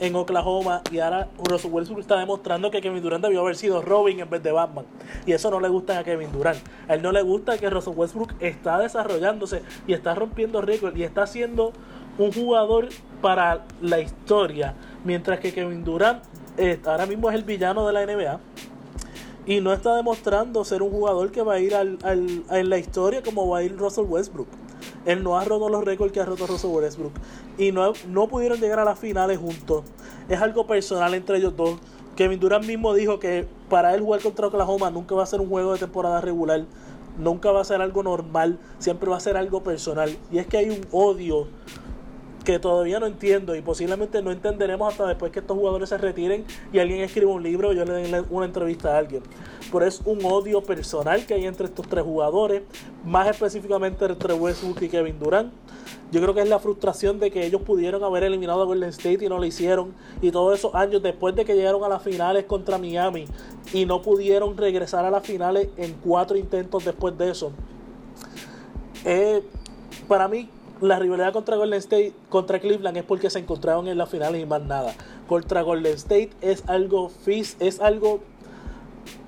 en Oklahoma y ahora Russell Westbrook está demostrando que Kevin Durant debió haber sido Robin en vez de Batman. Y eso no le gusta a Kevin Durant. A él no le gusta que Russell Westbrook está desarrollándose y está rompiendo récords y está siendo un jugador para la historia mientras que Kevin Durant ahora mismo es el villano de la NBA y no está demostrando ser un jugador que va a ir al, al, en la historia como va a ir Russell Westbrook. Él no ha roto los récords que ha roto Russell Westbrook. Y no, no pudieron llegar a las finales juntos. Es algo personal entre ellos dos. Kevin Durant mismo dijo que para él jugar contra Oklahoma nunca va a ser un juego de temporada regular. Nunca va a ser algo normal. Siempre va a ser algo personal. Y es que hay un odio que todavía no entiendo y posiblemente no entenderemos hasta después que estos jugadores se retiren y alguien escriba un libro o yo le dé una entrevista a alguien. Pero es un odio personal que hay entre estos tres jugadores, más específicamente entre Westbrook y Kevin Durant. Yo creo que es la frustración de que ellos pudieron haber eliminado a Golden State y no lo hicieron. Y todos esos años después de que llegaron a las finales contra Miami y no pudieron regresar a las finales en cuatro intentos después de eso. Eh, para mí la rivalidad contra Golden State, contra Cleveland es porque se encontraron en las finales y más nada. Contra Golden State es algo es algo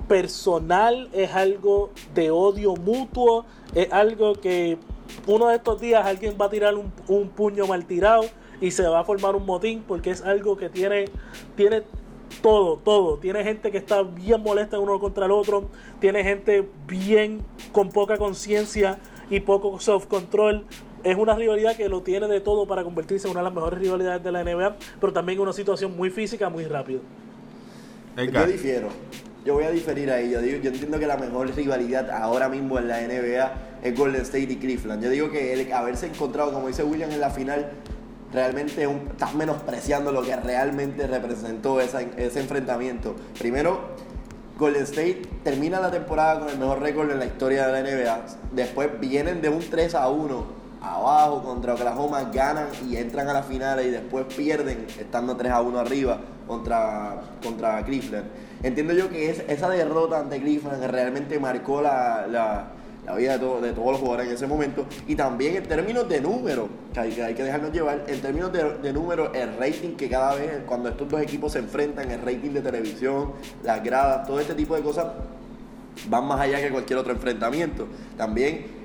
personal, es algo de odio mutuo, es algo que uno de estos días alguien va a tirar un, un puño mal tirado y se va a formar un motín porque es algo que tiene, tiene todo, todo. Tiene gente que está bien molesta uno contra el otro, tiene gente bien con poca conciencia y poco self-control es una rivalidad que lo tiene de todo para convertirse en una de las mejores rivalidades de la NBA, pero también en una situación muy física, muy rápido. Yo difiero. Yo voy a diferir ahí. Yo, digo, yo entiendo que la mejor rivalidad ahora mismo en la NBA es Golden State y Cleveland. Yo digo que el haberse encontrado, como dice William, en la final, realmente un, estás menospreciando lo que realmente representó ese enfrentamiento. Primero, Golden State termina la temporada con el mejor récord en la historia de la NBA. Después vienen de un 3 a 1 abajo contra Oklahoma, ganan y entran a la final y después pierden estando 3 a 1 arriba contra, contra. Entiendo yo que es, esa derrota ante Cleveland realmente marcó la, la, la vida de, todo- de todos los jugadores en ese momento y también en términos de número, que hay que, hay que dejarnos llevar, en términos de, de número, el rating que cada vez cuando estos dos equipos se enfrentan, el rating de televisión, las gradas, todo este tipo de cosas van más allá que cualquier otro enfrentamiento. También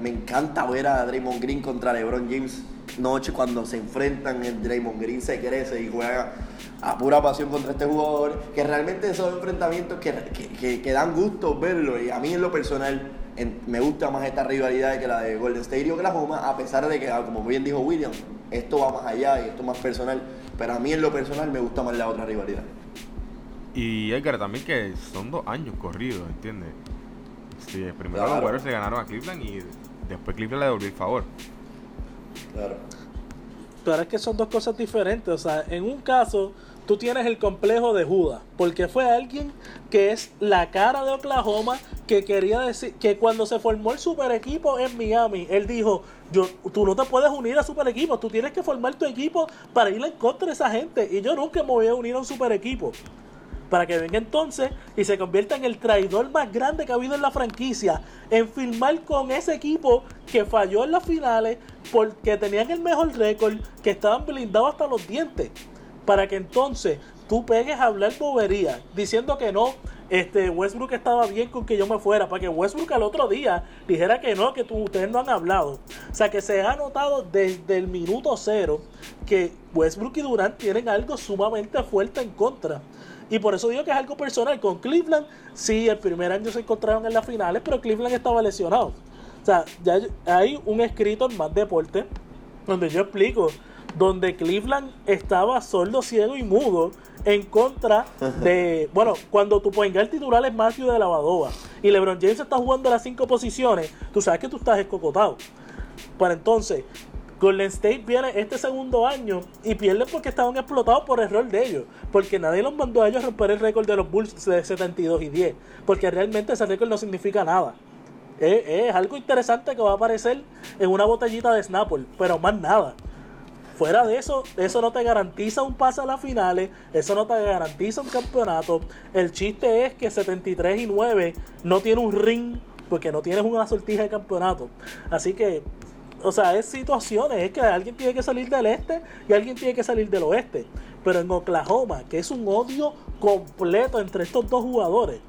me encanta ver a Draymond Green contra LeBron James noche cuando se enfrentan, el Draymond Green se crece y juega a pura pasión contra este jugador, que realmente esos enfrentamientos que, que, que- dan gusto verlo y a mí en lo personal me gusta más esta rivalidad que la de Golden State y Oklahoma, a pesar de que, ah, como bien dijo William, esto va más allá y esto es más personal, pero a mí en lo personal me gusta más la otra rivalidad. Y Edgar también que son dos años corridos, ¿entiendes? Sí, primero los. Warriors le ganaron a Cleveland y después Cleveland le devolvió el favor. Claro. Pero es que son dos cosas diferentes. O sea, en un caso, tú tienes el complejo de Judas, porque fue alguien que es la cara de Oklahoma, que quería decir que cuando se formó el super equipo en Miami, él dijo, yo, tú no te puedes unir a super equipos, tú tienes que formar tu equipo para ir en contra de esa gente. Y yo nunca me voy a unir a un super equipo. Para que venga entonces y se convierta en el traidor más grande que ha habido en la franquicia. En firmar con ese equipo que falló en las finales porque tenían el mejor récord, que estaban blindados hasta los dientes. Para que entonces tú pegues a hablar bobería diciendo que no, este Westbrook estaba bien con que yo me fuera. Para que Westbrook al otro día dijera que no, que tú- ustedes no han hablado. O sea que se ha notado desde el minuto cero que Westbrook y Durant tienen algo sumamente fuerte en contra. Y por eso digo que es algo personal. Con Cleveland, sí, el primer año se encontraron en las finales, pero Cleveland estaba lesionado. O sea, ya hay un escrito en Más Deporte donde yo explico donde Cleveland estaba sordo, ciego y mudo en contra de, bueno, cuando tu guard titular es Matthew de Lavadova y LeBron James está jugando las cinco posiciones, tú sabes que tú estás escocotado. Para entonces, Golden State viene este segundo año y pierden porque estaban explotados por error de ellos. Porque nadie los mandó a ellos a romper el récord de los Bulls de 72 y 10. Porque realmente ese récord no significa nada. Es, algo interesante que va a aparecer en una botellita de Snapple, pero más nada. Fuera de eso, eso no te garantiza un pase a las finales, eso no te garantiza un campeonato. El chiste es que 73 y 9 no tiene un ring porque no tienes una sortija de campeonato. Así que, o sea, es situaciones, es que alguien tiene que salir del este y alguien tiene que salir del oeste. Pero en Oklahoma, que es un odio completo entre estos dos jugadores,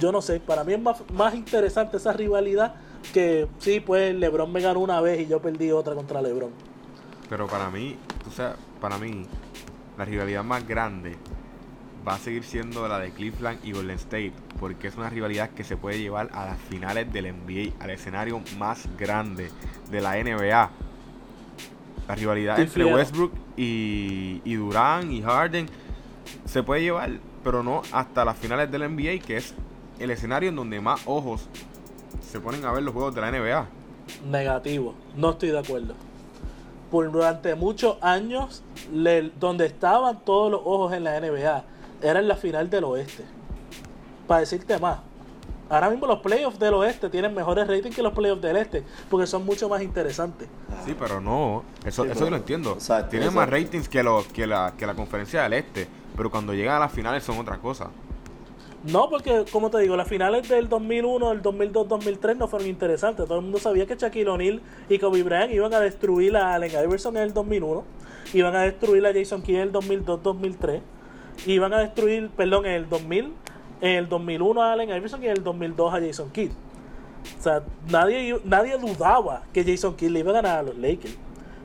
yo no sé, para mí es más, más interesante esa rivalidad que sí, pues LeBron me ganó una vez y yo perdí otra contra LeBron. Pero para mí, tú sabes, para mí, la rivalidad más grande va a seguir siendo la de Cleveland y Golden State, porque es una rivalidad que se puede llevar a las finales del NBA, al escenario más grande de la NBA. La rivalidad entre. Westbrook y, y Durant y Harden se puede llevar, pero no hasta las finales del NBA, que es el escenario en donde más ojos se ponen a ver los juegos de la NBA. Negativo, no estoy de acuerdo. Por durante muchos años, le- donde estaban todos los ojos en la NBA, era en la final del oeste. Para decirte más, ahora mismo los playoffs del oeste tienen mejores ratings que los playoffs del este, porque son mucho más interesantes. Sí, pero no, eso, Sí, eso pero- yo lo entiendo. exacto, Tienen más ratings que, lo, que, la, que la conferencia del este, pero cuando llegan a las finales son otra cosa. No, porque como te digo, las finales del 2001, del 2002, 2003 no fueron interesantes. Todo el mundo sabía que Shaquille O'Neal y Kobe Bryant iban a destruir a Allen Iverson en el 2001, iban a destruir a Jason Kidd en el 2002, 2003, iban a destruir, perdón, en el 2000, en el 2001 a Allen Iverson y en el 2002 a Jason Kidd. O sea, nadie, nadie dudaba que Jason Kidd le iba a ganar a los Lakers.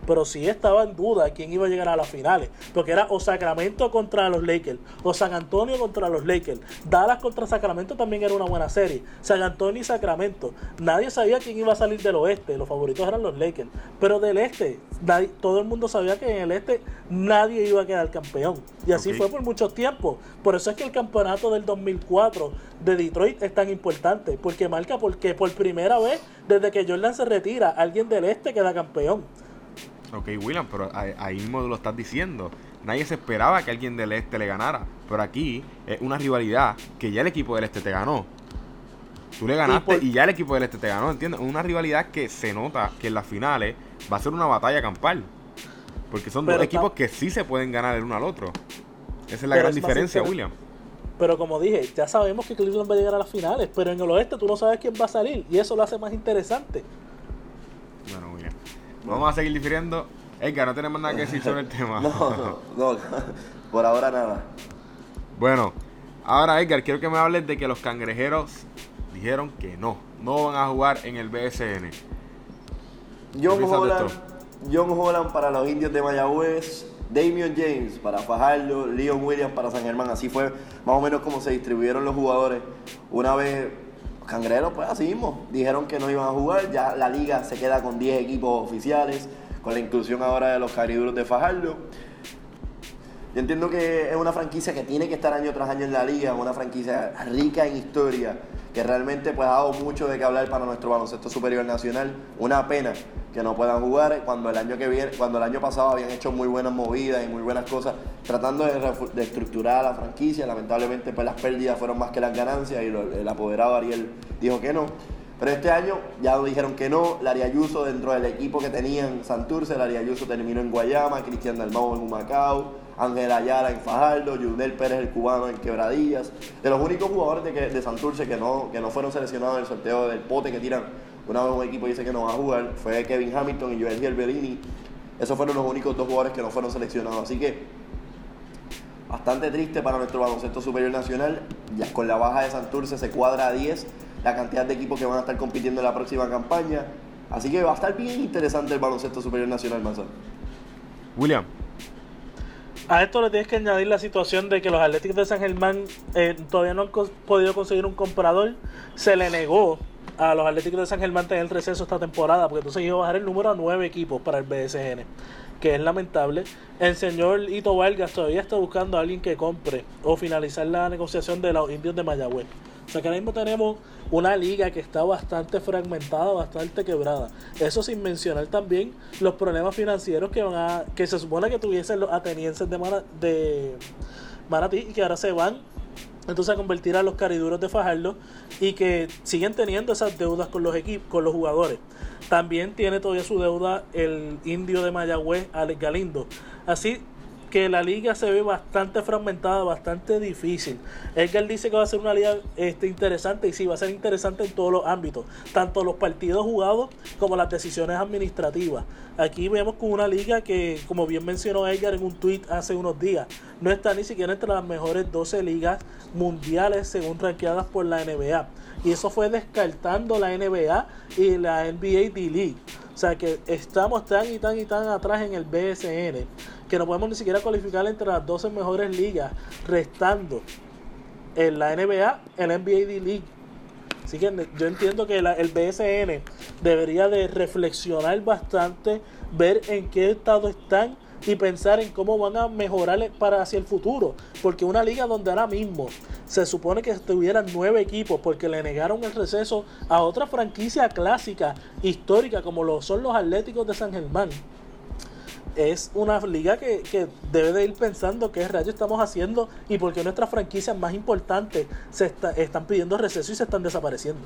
Pero sí estaba en duda quién iba a llegar a las finales. Porque era o Sacramento contra los Lakers, o San Antonio contra los Lakers. Dallas contra Sacramento también era una buena serie. San Antonio y Sacramento. Nadie sabía quién iba a salir del oeste. Los favoritos eran los Lakers. Pero del este, nadie- todo el mundo sabía que en el este nadie iba a quedar campeón. Y así fue por mucho tiempo. Por eso es que el campeonato del 2004 de Detroit es tan importante. Porque marca porque por primera vez desde que Jordan se retira, alguien del este queda campeón. Ok, William, pero ahí, mismo lo estás diciendo. Nadie se esperaba que alguien del este le ganara. Pero aquí es una rivalidad que ya el equipo del este te ganó. Tú le ganaste y, por- ya el equipo del este te ganó, ¿entiendes? Una rivalidad que se nota que en las finales va a ser una batalla campal. Porque son Pero dos está- equipos que sí se pueden ganar el uno al otro. Esa es la Pero gran es diferencia, William. Pero como dije, ya sabemos que Cleveland va a llegar a las finales, pero en el oeste tú no sabes quién va a salir y eso lo hace más interesante. Vamos a seguir difiriendo. Edgar, no tenemos nada que decir sobre el tema. No, no, no, por ahora nada. Bueno, ahora Edgar, quiero que me hables de que los cangrejeros dijeron que no, no van a jugar en el BSN. John Holland? John Holland para los indios de Mayagüez, Damian James para Fajardo, Leon Williams para San Germán. Así fue más o menos como se distribuyeron los jugadores. Una vez los cangrejeros, pues así mismo, dijeron que no iban a jugar. Ya la liga se queda con 10 equipos oficiales, con la inclusión ahora de los cariduros de Fajardo. Yo entiendo que es una franquicia que tiene que estar año tras año en la liga, una franquicia rica en historia, que realmente pues, ha dado mucho de qué hablar para nuestro baloncesto superior nacional. Una pena que no puedan jugar cuando el año que viene, cuando el año pasado habían hecho muy buenas movidas y muy buenas cosas, tratando de, de estructurar a la franquicia. Lamentablemente pues las pérdidas fueron más que las ganancias y lo- el apoderado Ariel dijo que no. Pero este año ya lo dijeron que no. Larry Ayuso dentro del equipo que tenían Santurce, Larry Ayuso terminó en Guayama, Cristian Dalmau en Humacao, Ángel Ayala en Fajardo, Yudel Pérez el cubano en Quebradillas. De los únicos jugadores de, que- de Santurce que no, que no fueron seleccionados en el sorteo del pote que tiran una vez un equipo dice que no va a jugar fue Kevin Hamilton y Joel Gilberini. Esos fueron los únicos dos jugadores que no fueron seleccionados. Así que bastante triste para nuestro baloncesto superior nacional. Ya con la baja de Santurce se cuadra a 10 la cantidad de equipos que van a estar compitiendo en la próxima campaña. Así que va a estar bien interesante el baloncesto superior nacional, Manzón. William, A esto le tienes que añadir la situación de que los Atléticos de San Germán eh, todavía no han podido conseguir un comprador. Se le negó a los Atléticos de San Germán tener el receso esta temporada, porque entonces iba a bajar el número a nueve equipos para el BSN, que es lamentable. El señor Ito Vargas todavía está buscando a alguien que compre o finalizar la negociación de los indios de Mayagüez. O sea que ahora mismo tenemos una liga que está bastante fragmentada, bastante quebrada. Eso sin mencionar también los problemas financieros que van a, que se supone que tuviesen los atenienses de, Manatí y que ahora se van entonces a convertir a los cariduros de Fajardo y que siguen teniendo esas deudas con los equipos, con los jugadores. También tiene todavía su deuda el indio de Mayagüez, Alex Galindo. Así que la liga se ve bastante fragmentada, bastante difícil. Edgar dice que va a ser una liga este, interesante y sí, va a ser interesante en todos los ámbitos, tanto los partidos jugados como las decisiones administrativas. Aquí vemos con una liga que, como bien mencionó Edgar en un tweet hace unos días, no está ni siquiera entre las mejores 12 ligas mundiales según rankeadas por la NBA. Y eso fue descartando la NBA y la NBA D-League. O sea que estamos tan y tan y tan atrás en el BSN que no podemos ni siquiera cualificar entre las 12 mejores ligas, restando en la NBA, el NBA D-League. Así que yo entiendo que el BSN debería de reflexionar bastante, ver en qué estado están y pensar en cómo van a mejorar para hacia el futuro. Porque una liga donde ahora mismo se supone que estuvieran nueve equipos porque le negaron el receso a otra franquicia clásica, histórica, como lo son los Atléticos de San Germán. Es una liga que, que debe de ir pensando qué rayos estamos haciendo y por qué nuestras franquicias más importantes se está- están pidiendo receso y se están desapareciendo.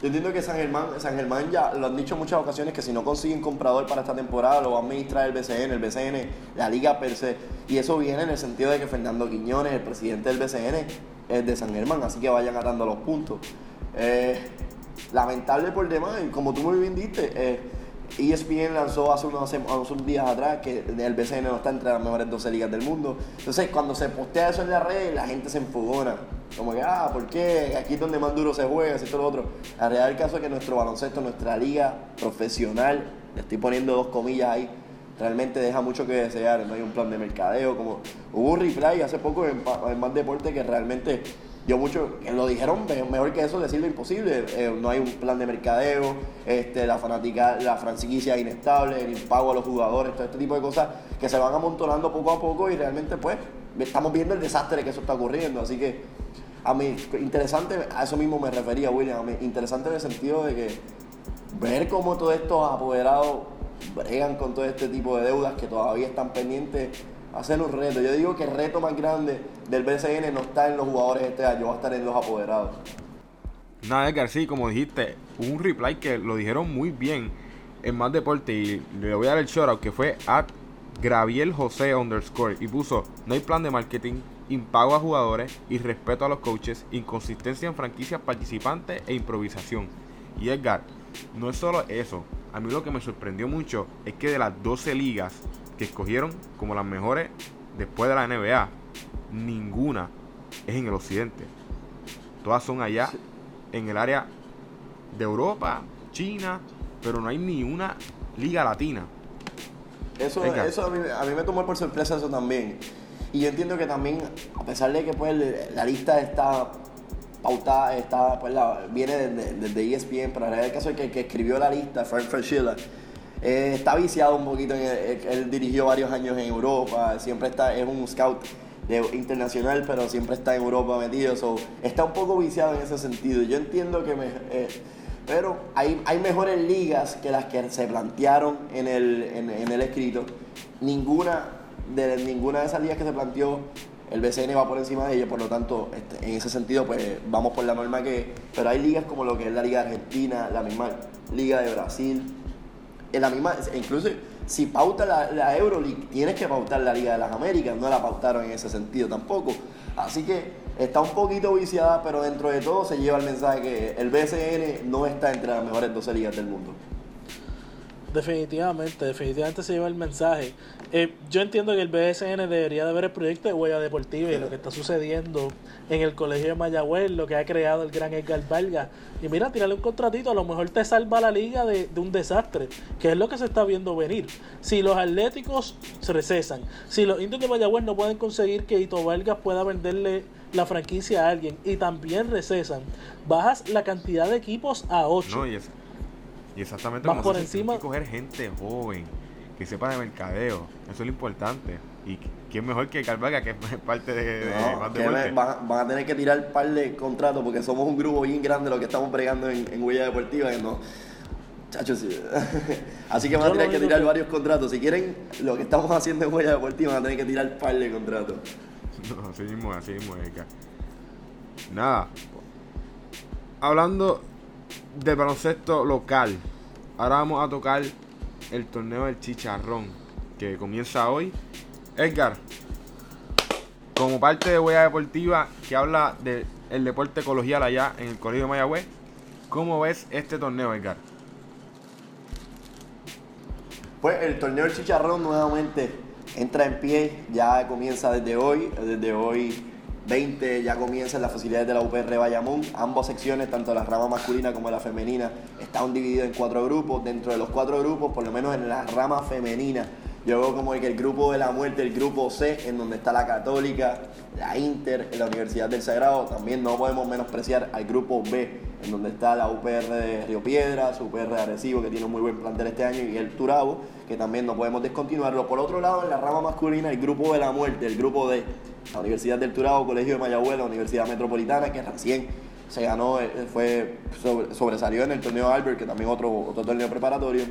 Yo entiendo que San Germán, San Germán ya lo han dicho en muchas ocasiones que si no consiguen comprador para esta temporada lo va a administrar el BCN, el BCN, la liga per se. Y eso viene en el sentido de que Fernando Quiñones, el presidente del BCN, es de San Germán, así que vayan atando los puntos. Eh, lamentable por demás, como tú muy bien diste, eh, ESPN lanzó hace unos, unos días atrás que el BCN no está entre las mejores 12 ligas del mundo. Entonces, cuando se postea eso en la red, la gente se enfogona. Como que, ah, ¿por qué? Aquí es donde más duro se juega, así todo lo otro. La realidad del caso es que nuestro baloncesto, nuestra liga profesional, le estoy poniendo dos comillas ahí, realmente deja mucho que desear. No hay un plan de mercadeo. como Hubo un replay hace poco en, en Más Deporte que realmente dio mucho, lo dijeron me- mejor que eso, decirlo imposible. Eh, no hay un plan de mercadeo, este, la fanática, la franquicia inestable, el impago a los jugadores, todo este tipo de cosas que se van amontonando poco a poco y realmente pues estamos viendo el desastre que eso está ocurriendo. Así que a mí, interesante, a eso mismo me refería William, a mí, interesante en el sentido de que ver cómo todos estos apoderados bregan con todo este tipo de deudas que todavía están pendientes, hacer un reto. Yo digo que el reto más grande del BCN no está en los jugadores este año, va a estar en los apoderados. Nada, Edgar, sí, como dijiste, un reply que lo dijeron muy bien en Más Deporte y le voy a dar el shoutout que fue at Graviel José underscore y puso no hay plan de marketing, impago a jugadores y respeto a los coaches, inconsistencia en franquicias participantes e improvisación. Y Edgar, no es solo eso, a mí lo que me sorprendió mucho es que de las 12 ligas que escogieron como las mejores después de la NBA, ninguna es en el occidente. Todas son allá en el área de Europa, China, pero no hay ni una liga latina. Eso, Venga. eso a, mí, a mí me tomó por sorpresa eso también. Y yo entiendo que también, a pesar de que pues la lista está pautada, está, pues, la- viene desde, desde ESPN, pero en realidad el caso es que que escribió la lista, Frank Fraschilla, eh, está viciado un poquito. En el- él, él dirigió varios años en Europa, siempre está, es un scout de- internacional, pero siempre está en Europa metido. so, está un poco viciado en ese sentido. Yo entiendo que me, eh, pero hay, hay mejores ligas que las que se plantearon en el, en, en el escrito. Ninguna de ninguna de esas ligas que se planteó, el BCN va por encima de ellos, por lo tanto, este, en ese sentido, pues vamos por la norma que. Pero hay ligas como lo que es la Liga Argentina, la misma Liga de Brasil, en la misma, incluso si pauta la, la Euroleague, tienes que pautar la Liga de las Américas, no la pautaron en ese sentido tampoco. Así que está un poquito viciada, pero dentro de todo se lleva el mensaje que el BCN no está entre las mejores 12 ligas del mundo. Definitivamente, definitivamente se lleva el mensaje. Eh, yo entiendo que el BSN debería de ver el proyecto de huella deportiva y lo que está sucediendo en el colegio de Mayagüez, lo que ha creado el gran Edgar Vargas. Y mira, tirarle un contratito, a lo mejor te salva la liga de, un desastre, que es lo que se está viendo venir. Si los atléticos se recesan, si los indios de Mayagüez no pueden conseguir que Ito Vargas pueda venderle la franquicia a alguien y también recesan, bajas la cantidad de equipos a 8. No, y exactamente Vas como por encima- que coger gente joven, que sepa de mercadeo. Eso es lo importante. Y quién mejor que Carvaga, que es parte de, de No, más van, van a tener que tirar un par de contratos porque somos un grupo bien grande lo que estamos bregando en, en Huella Deportiva. Que no, Chacho, sí. Así que van a tener que tirar que- varios contratos. Si quieren lo que estamos haciendo en Huella Deportiva, van a tener que tirar un par de contratos. No, así mismo, así mismo. Nada. Hablando del baloncesto local, ahora vamos a tocar el torneo del chicharrón, que comienza hoy. Edgar, como parte de Huella Deportiva, que habla del deporte colegial allá en el Colegio de Mayagüez, ¿cómo ves este torneo, Edgar? Pues el torneo del Chicharrón nuevamente entra en pie, ya comienza desde hoy, desde hoy 20 ya comienza en las facilidades de la UPR Bayamón. Ambas secciones, tanto la rama masculina como la femenina, están divididas en cuatro grupos. Dentro de los cuatro grupos, por lo menos en la rama femenina, yo veo como que el grupo de la muerte, el grupo C, en donde está la Católica, la Inter, la Universidad del Sagrado. También no podemos menospreciar al grupo B, en donde está la UPR de Río Piedras, UPR de Arecibo, que tiene un muy buen plantel este año, y el Turabo, que también no podemos descontinuarlo. Por otro lado, en la rama masculina, el grupo de la muerte, el grupo de la Universidad del Turabo, Colegio de Mayagüez, Universidad Metropolitana, que recién se ganó, eh, fue sobre- sobresalió en el torneo Albert, que también otro, otro torneo preparatorio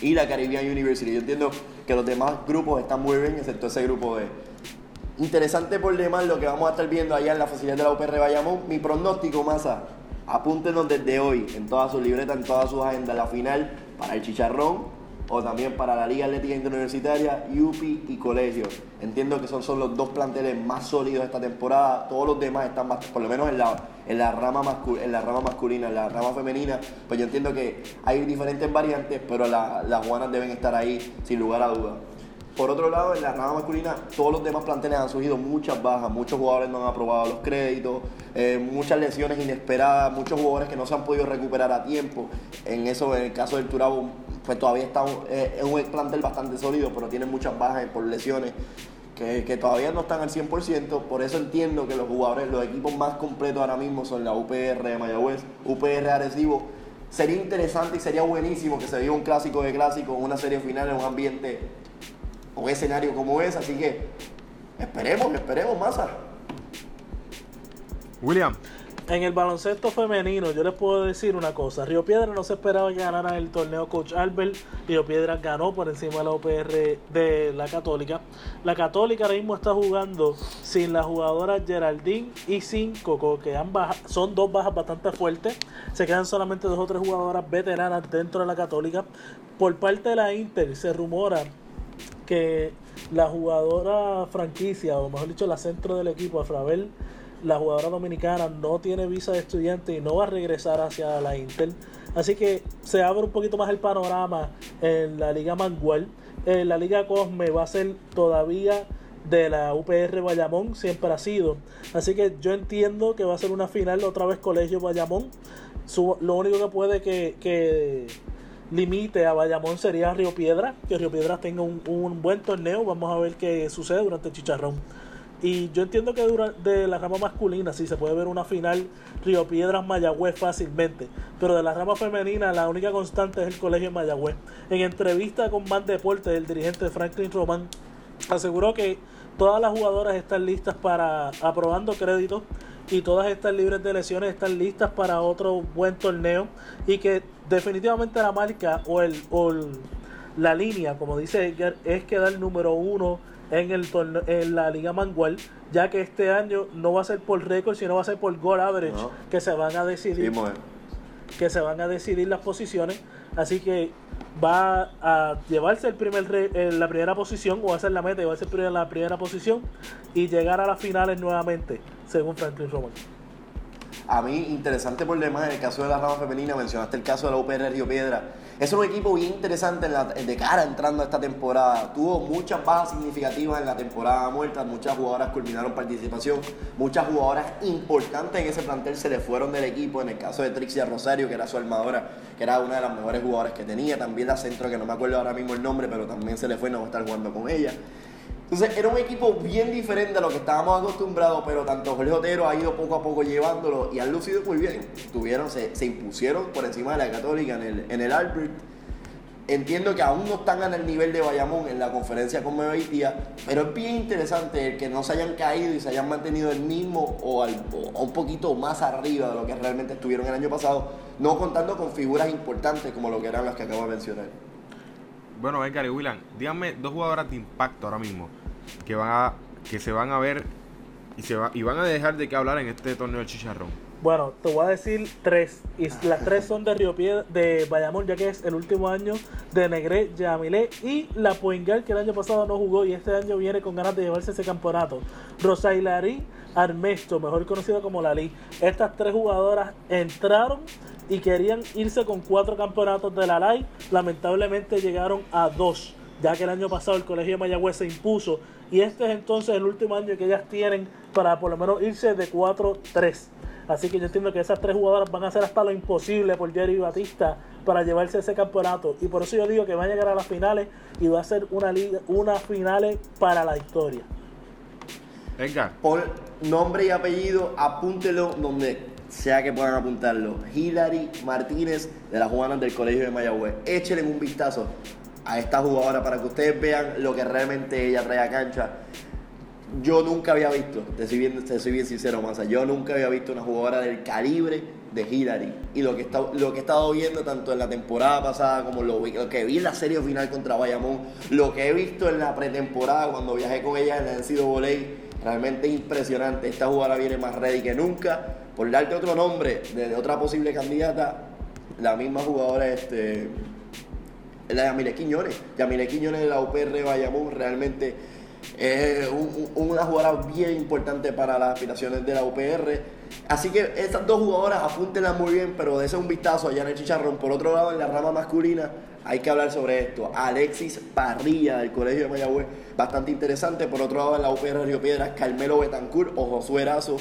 y la Caribbean University. Yo entiendo que los demás grupos están muy bien, excepto ese grupo de. Interesante por demás lo que vamos a estar viendo allá en la facilidad de la UPR Bayamón. Mi pronóstico, Masa, apúntenos desde hoy en todas sus libretas, en todas sus agendas, la final para el Chicharrón o también para la Liga Atlética Interuniversitaria, UPI y Colegio. Entiendo que son, son los dos planteles más sólidos de esta temporada. Todos los demás están más, por lo menos en la, en la rama en la rama masculina, en la rama femenina, pues yo entiendo que hay diferentes variantes, pero la- las Juanas deben estar ahí sin lugar a dudas. Por otro lado, en la rama masculina, todos los demás planteles han surgido muchas bajas, muchos jugadores no han aprobado los créditos, eh, muchas lesiones inesperadas, muchos jugadores que no se han podido recuperar a tiempo. En eso, en el caso del Turabo, pues todavía está un, eh, un plantel bastante sólido, pero tiene muchas bajas por lesiones que, todavía no están al 100%. Por eso entiendo que los jugadores, los equipos más completos ahora mismo son la UPR de Mayagüez, UPR Arecibo. Sería interesante y sería buenísimo que se viva un clásico de clásicos, una serie final en un ambiente un escenario como ese, así que esperemos, esperemos, masa. William, En el baloncesto femenino, yo les puedo decir una cosa. Río Piedra no se esperaba que ganara el torneo Coach Albert. Río Piedra ganó por encima de la UPR de la Católica. La Católica ahora mismo está jugando sin la jugadora Geraldine y sin Coco, que son dos bajas bastante fuertes. Se quedan solamente dos o tres jugadoras veteranas dentro de la Católica. Por parte de la Inter se rumora que la jugadora franquicia, o mejor dicho, la centro del equipo, Afrabel, la jugadora dominicana, no tiene visa de estudiante y no va a regresar hacia la Inter. Así que se abre un poquito más el panorama en la Liga Mangual. En la Liga Cosme va a ser todavía de la UPR Bayamón, siempre ha sido. Así que yo entiendo que va a ser una final otra vez Colegio Bayamón. Lo único que puede que, que limite a Bayamón sería Río Piedra, que Río Piedra tenga un, un buen torneo. Vamos a ver qué sucede durante el chicharrón. Y yo entiendo que de la rama masculina sí se puede ver una final Río Piedras Mayagüez fácilmente. Pero de la rama femenina la única constante es el colegio Mayagüez. En entrevista con Más Deporte, el dirigente Franklin Román aseguró que todas las jugadoras están listas para aprobando créditos y todas están libres de lesiones, están listas para otro buen torneo y que definitivamente la marca o el, o la línea, como dice Edgar, es quedar número uno en el torneo, en la Liga Mangual, ya que este año no va a ser por récord, sino va a ser por goal average No. que se van a decidir Sí, que se van a decidir las posiciones. Así que va a llevarse el primer re- eh, la primera posición, o va a ser la meta, y va a ser primer- la primera posición y llegar a las finales nuevamente, según Franklin Roman. A mí, interesante por demás, en el caso de la rama femenina, mencionaste el caso de la UPR Río Piedra. Es un equipo bien interesante la- de cara entrando a esta temporada. Tuvo muchas bajas significativas en la temporada muerta, muchas jugadoras culminaron participación, muchas jugadoras importantes en ese plantel se le fueron del equipo. En el caso de Trixia Rosario, que era su armadora, que era una de las mejores jugadoras que tenía. También la centro, que no me acuerdo ahora mismo el nombre, pero también se le fue, no va a estar jugando con ella. Entonces era un equipo bien diferente a lo que estábamos acostumbrados, pero tanto Jorge Otero ha ido poco a poco llevándolo y han lucido muy bien. Tuvieron, se, se impusieron por encima de la Católica en el, en el Albert. Entiendo que aún no están en el nivel de Bayamón en la conferencia con día, pero es bien interesante el que no se hayan caído y se hayan mantenido el mismo o, al- un poquito más arriba de lo que realmente estuvieron el año pasado, no contando con figuras importantes como lo que eran las que acabo de mencionar. Bueno, Edgar y William, díganme dos jugadoras de impacto ahora mismo que van a, que se van a ver y se va, y van a dejar de qué hablar en este torneo del chicharrón. Bueno, te voy a decir tres. Y las tres son de Río Piedra, de Bayamón, ya que es el último año de Negré, Yamilé y la Poingal, que el año pasado no jugó y este año viene con ganas de llevarse ese campeonato. Rosailari Armesto, mejor conocido como Lali. Estas tres jugadoras entraron y querían irse con cuatro campeonatos de la LAI. Lamentablemente llegaron a dos, ya que el año pasado el Colegio de Mayagüez se impuso. Y este es entonces el último año que ellas tienen para por lo menos irse de 4-3. Así que yo entiendo que esas tres jugadoras van a hacer hasta lo imposible por Jerry Batista para llevarse ese campeonato. Y por eso yo digo que van a llegar a las finales y va a ser una liga, una finales para la historia. Edgar, Pon nombre y apellido, apúntelo donde sea que puedan apuntarlo. Hilary Martínez de las Juanas del Colegio de Mayagüez. Échenle un vistazo a esta jugadora para que ustedes vean lo que realmente ella trae a cancha. Yo nunca había visto, te soy bien, te soy bien sincero, Massa, yo nunca había visto una jugadora del calibre de Hillary. Y lo que, está, lo que he estado viendo tanto en la temporada pasada como lo, lo que vi en la serie final contra Bayamón, lo que he visto en la pretemporada cuando viajé con ella en la NCAA, realmente impresionante. Esta jugadora viene más ready que nunca. Por darte otro nombre de, de otra posible candidata, la misma jugadora este, la Yamile Quiñones. Yamile Quiñones de la UPR Bayamón realmente es un- un- una jugadora bien importante para las aspiraciones de la UPR. Así que estas dos jugadoras apúntenlas muy bien, pero dése un vistazo allá en el chicharrón. Por otro lado, en la rama masculina hay que hablar sobre esto. Alexis Parrilla del Colegio de Mayagüez, bastante interesante. Por otro lado, en la UPR Río Piedras, Carmelo Betancourt o Josué Erazo.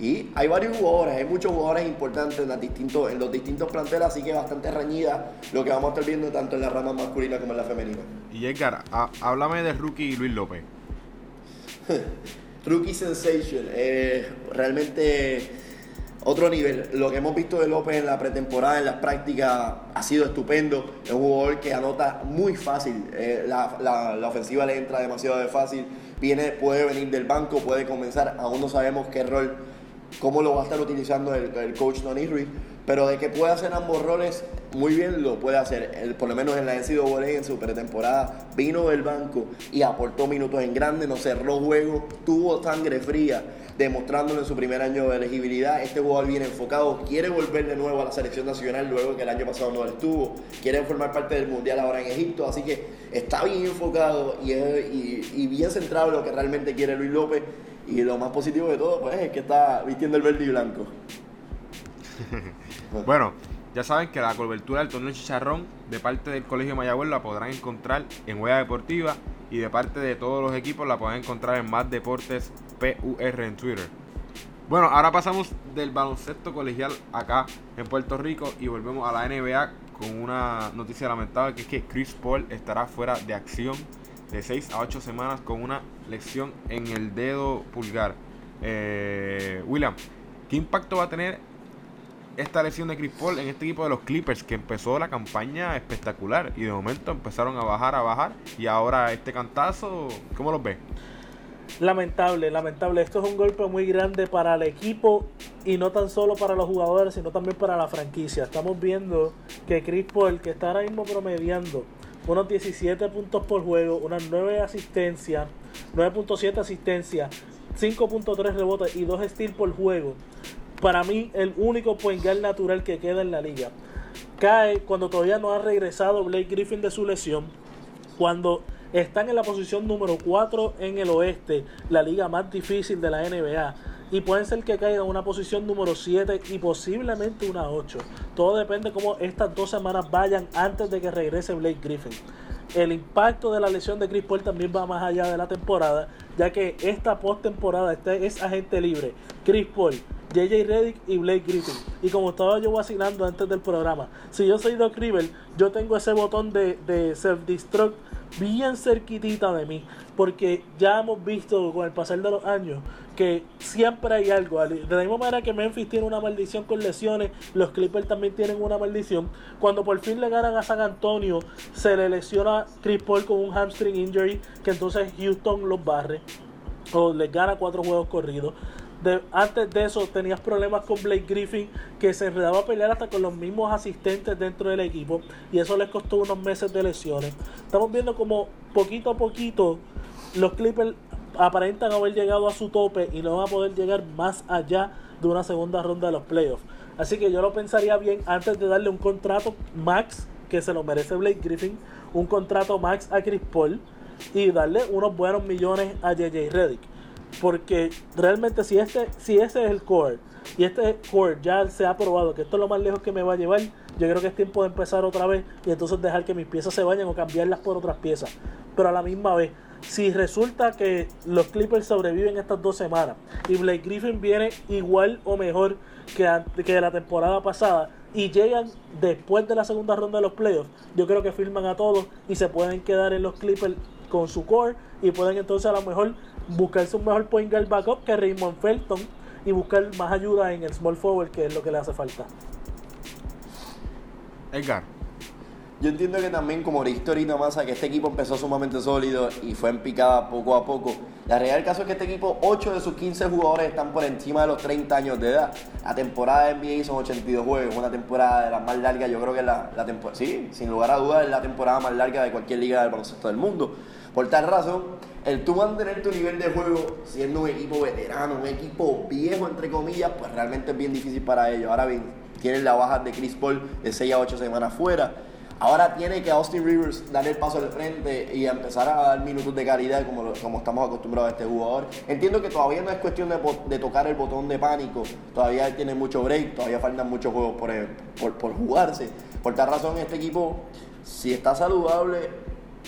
Y hay varios jugadores, hay muchos jugadores importantes en, las distintos, en los distintos planteles, así que bastante reñida lo que vamos a estar viendo tanto en la rama masculina como en la femenina. y Edgar, háblame de rookie Luis López. Rookie Sensation, eh, realmente otro nivel. Lo que hemos visto de López en la pretemporada, en las prácticas, ha sido estupendo. Es un jugador que anota muy fácil. eh, la, la- la ofensiva le entra demasiado de fácil. Viene, puede venir del banco, puede comenzar. Aún no sabemos qué rol cómo lo va a estar utilizando el, coach Don Ruiz, pero de que puede hacer ambos roles, muy bien lo puede hacer. Por lo menos en la NCAA en su pretemporada vino del banco y aportó minutos en grande, no cerró juego, tuvo sangre fría, demostrándolo en su primer año de elegibilidad. Este jugador viene enfocado, quiere volver de nuevo a la selección nacional luego que el año pasado no estuvo, quiere formar parte del mundial ahora en Egipto, así que está bien enfocado y, y, y bien centrado en lo que realmente quiere Luis López. Y lo más positivo de todo, pues, es que está vistiendo el verde y blanco. bueno, ya saben que la cobertura del torneo Chicharrón de parte del Colegio Mayagüez la podrán encontrar en Huella Deportiva y de parte de todos los equipos la pueden encontrar en Más Deportes PUR en Twitter. Bueno, ahora pasamos del baloncesto colegial acá en Puerto Rico y volvemos a la NBA con una noticia lamentable que es que Chris Paul estará fuera de acción de 6 a 8 semanas con una lesión en el dedo pulgar. Eh, William, ¿qué impacto va a tener esta lesión de Chris Paul en este equipo de los Clippers que empezó la campaña espectacular y de momento empezaron a bajar, a bajar y ahora este cantazo, ¿cómo los ves? Lamentable, lamentable. Esto es un golpe muy grande para el equipo y no tan solo para los jugadores, sino también para la franquicia. Estamos viendo que Chris Paul, que está ahora mismo promediando unos 17 puntos por juego, unas 9 asistencias, 9.7 asistencias, 5.3 rebotes y 2 steals por juego. Para mí, el único point natural que queda en la liga. Cae cuando todavía no ha regresado Blake Griffin de su lesión. Cuando están en la posición número 4 en el oeste, la liga más difícil de la NBA. Y pueden ser que caiga en una posición número 7 y posiblemente una 8. Todo depende cómo estas dos semanas vayan antes de que regrese Blake Griffin. El impacto de la lesión de Chris Paul también va más allá de la temporada, ya que esta postemporada este es agente libre. Chris Paul, JJ Reddick y Blake Griffin. Y como estaba yo vacilando antes del programa, si yo soy Doc River, yo tengo ese botón de, de self-destruct bien cerquitita de mí. Porque ya hemos visto con el pasar de los años que siempre hay algo. De la misma manera que Memphis tiene una maldición con lesiones, los Clippers también tienen una maldición. Cuando por fin le ganan a San Antonio, se le lesiona Chris Paul con un hamstring injury, que entonces Houston los barre. O les gana cuatro juegos corridos antes de eso tenías problemas con Blake Griffin que se enredaba a pelear hasta con los mismos asistentes dentro del equipo y eso les costó unos meses de lesiones. Estamos viendo como poquito a poquito los Clippers aparentan haber llegado a su tope y no van a poder llegar más allá de una segunda ronda de los playoffs. Así que yo lo pensaría bien antes de darle un contrato max que se lo merece Blake Griffin, un contrato max a Chris Paul y darle unos buenos millones a JJ Redick porque realmente si este si ese es el core y este core ya se ha probado que esto es lo más lejos que me va a llevar, yo creo que es tiempo de empezar otra vez y entonces dejar que mis piezas se vayan o cambiarlas por otras piezas. Pero a la misma vez, si resulta que los Clippers sobreviven estas dos semanas y Blake Griffin viene igual o mejor que, que la temporada pasada y llegan después de la segunda ronda de los playoffs, yo creo que firman a todos y se pueden quedar en los Clippers con su core y pueden entonces a lo mejor buscarse un mejor point guard backup que Raymond Felton y buscar más ayuda en el small forward que es lo que le hace falta. Edgar. Yo entiendo que también, como dijiste ahorita, Massa, que este equipo empezó sumamente sólido y fue en picada poco a poco. La realidad del caso es que este equipo, 8 de sus 15 jugadores están por encima de los 30 años de edad. La temporada de NBA son 82 juegos, una temporada de las más largas, yo creo que la, la temporada, sí, sin lugar a dudas, es la temporada más larga de cualquier liga del baloncesto del mundo. Por tal razón, el tú mantener tu nivel de juego siendo un equipo veterano, un equipo viejo, entre comillas, pues realmente es bien difícil para ellos. Ahora bien, tienen la baja de Chris Paul de 6 a 8 semanas fuera Ahora tiene que Austin Rivers dar el paso al frente y empezar a dar minutos de calidad como, como estamos acostumbrados a este jugador. Entiendo que todavía no es cuestión de, tocar el botón de pánico, todavía tiene mucho break, todavía faltan muchos juegos por, por, por jugarse. Por tal razón, este equipo, si está saludable,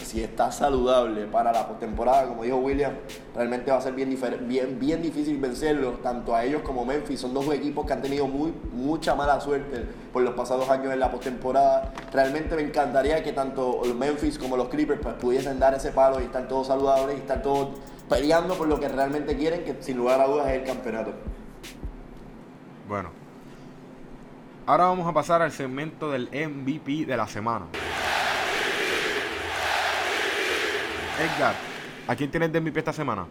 si está saludable para la postemporada, como dijo William, realmente va a ser bien, bien, bien difícil vencerlo, tanto a ellos como Memphis. Son dos equipos que han tenido muy, mucha mala suerte por los pasados años en la postemporada. Realmente me encantaría que tanto los Memphis como los Clippers pues, pudiesen dar ese palo y estar todos saludables y estar todos peleando por lo que realmente quieren, que sin lugar a dudas es el campeonato. Bueno, ahora vamos a pasar al segmento del MVP de la semana. Edgar, ¿a quién tienes de MVP esta semana?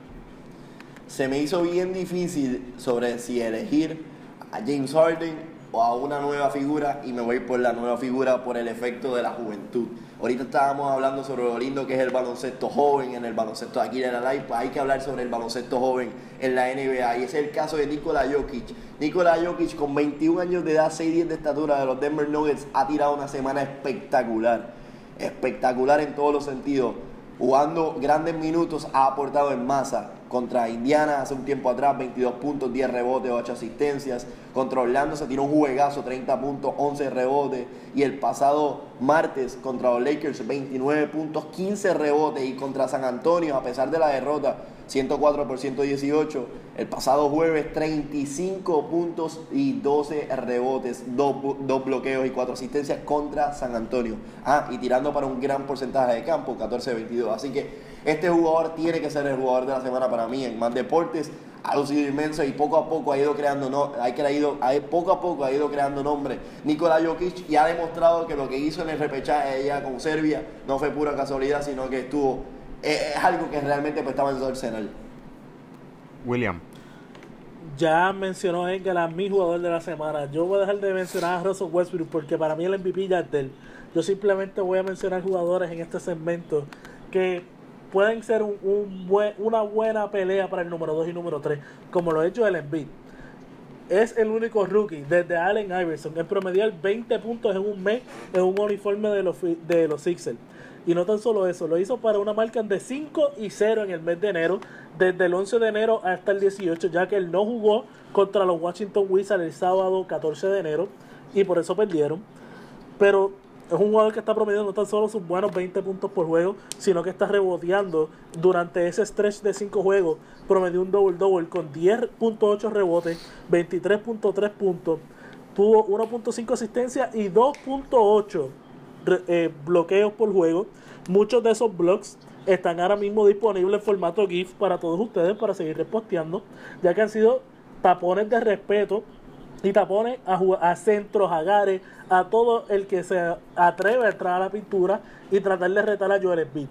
se me hizo bien difícil sobre si elegir a James Harden o a una nueva figura y me voy por la nueva figura por el efecto de la juventud. Ahorita estábamos hablando sobre lo lindo que es el baloncesto joven en el baloncesto de aquí de la live, hay que hablar sobre el baloncesto joven en la NBA y es el caso de Nikola Jokic. Nikola Jokic con 21 años de edad, 6'10 de estatura de los Denver Nuggets ha tirado una semana espectacular, espectacular en todos los sentidos, jugando grandes minutos, ha aportado en masa, contra Indiana hace un tiempo atrás, 22 puntos, 10 rebotes, 8 asistencias. Contra Orlando se tiró un juegazo, 30 puntos, 11 rebotes. Y el pasado martes contra los Lakers, 29 puntos, 15 rebotes. Y contra San Antonio, a pesar de la derrota, 104 por 118. El pasado jueves, 35 puntos y 12 rebotes, 2, bloqueos y 4 asistencias contra San Antonio. Ah, y tirando para un gran porcentaje de campo, 14-22. Así que este jugador tiene que ser el jugador de la semana para mí en más deportes. Ha lucido inmenso y poco a poco ha ido creando, no, hay creído, poco a poco ha ido creando nombre Nikola Jokic y ha demostrado que lo que hizo en el repechaje ella con Serbia no fue pura casualidad, sino que estuvo, es, algo que realmente pues, estaba en su arsenal. William. Ya mencionó Edgar a mi jugador de la semana. Yo voy a dejar de mencionar a Russell Westbrook porque para mí el MVP ya es de él. Yo simplemente voy a mencionar jugadores en este segmento que pueden ser un, una buena pelea para el número 2 y número 3, como lo ha hecho el Embiid. Es el único rookie desde Allen Iverson en promediar 20 puntos en un mes en un uniforme de los, de los Sixers. Y no tan solo eso, lo hizo para una marca de 5 y 0 en el mes de enero, desde el 11 de enero hasta el 18, ya que él no jugó contra los Washington Wizards el sábado 14 de enero y por eso perdieron. Pero es un jugador que está promediando no tan solo sus buenos 20 puntos por juego, sino que está reboteando durante ese stretch de 5 juegos. Promedió un double-double con 10.8 rebotes, 23.3 puntos. Tuvo 1.5 asistencia y 2.8 eh, bloqueos por juego. Muchos de esos blocks están ahora mismo disponibles en formato GIF para todos ustedes para seguir reposteando, ya que han sido tapones de respeto y tapones a, a centros, a gares, a todo el que se atreve a entrar a la pintura y tratar de retar a Joel Embiid.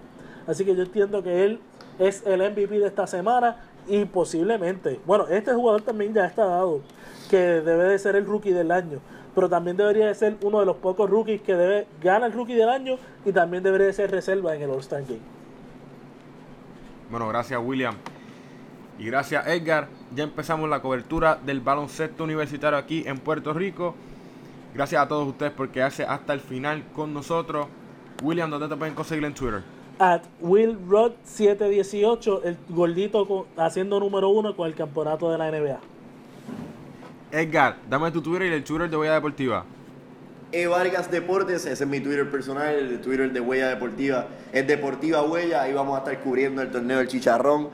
Así que yo entiendo que él es el MVP de esta semana y posiblemente, bueno, este jugador también ya está dado que debe de ser el rookie del año, pero también debería de ser uno de los pocos rookies que debe ganar el rookie del año y también debería de ser reserva en el All-Star Game. Bueno, gracias William. Y gracias Edgar, ya empezamos la cobertura del baloncesto universitario aquí en Puerto Rico. Gracias a todos ustedes por quedarse hasta el final con nosotros. William, ¿dónde te pueden conseguir en Twitter? At WillRod718, el gordito haciendo número uno con el campeonato de la NBA. Edgar, dame tu Twitter y el Twitter de Huella Deportiva. E Vargas Deportes, ese es mi Twitter personal, el Twitter de Huella Deportiva es Deportiva Huella, ahí vamos a estar cubriendo el torneo del Chicharrón.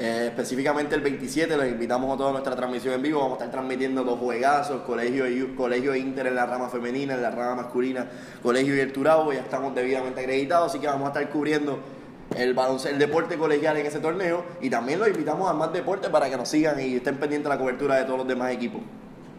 Eh, específicamente el 27 los invitamos a toda nuestra transmisión en vivo. Vamos a estar transmitiendo dos juegazos, Colegio, Colegio Inter en la rama femenina, en la rama masculina, Colegio y el Turabo. Ya estamos debidamente acreditados, así que vamos a estar cubriendo el, el deporte colegial en ese torneo. Y también los invitamos a más deporte para que nos sigan y estén pendientes de la cobertura de todos los demás equipos.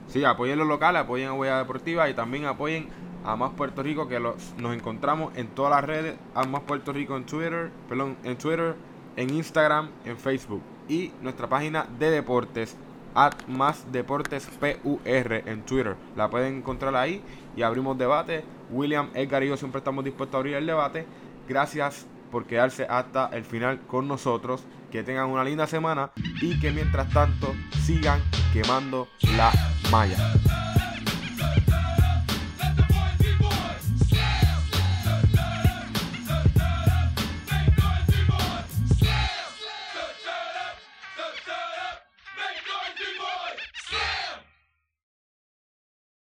Sí, apoyen los locales, apoyen a Huella Deportiva y también apoyen a Más Puerto Rico, que nos encontramos en todas las redes, a Más Puerto Rico en Twitter, perdón, en Twitter, en Instagram, en Facebook y nuestra página de deportes at más deportes PUR en Twitter. La pueden encontrar ahí y abrimos debate. William, Edgar y yo siempre estamos dispuestos a abrir el debate. Gracias por quedarse hasta el final con nosotros. Que tengan una linda semana y que mientras tanto sigan quemando la malla.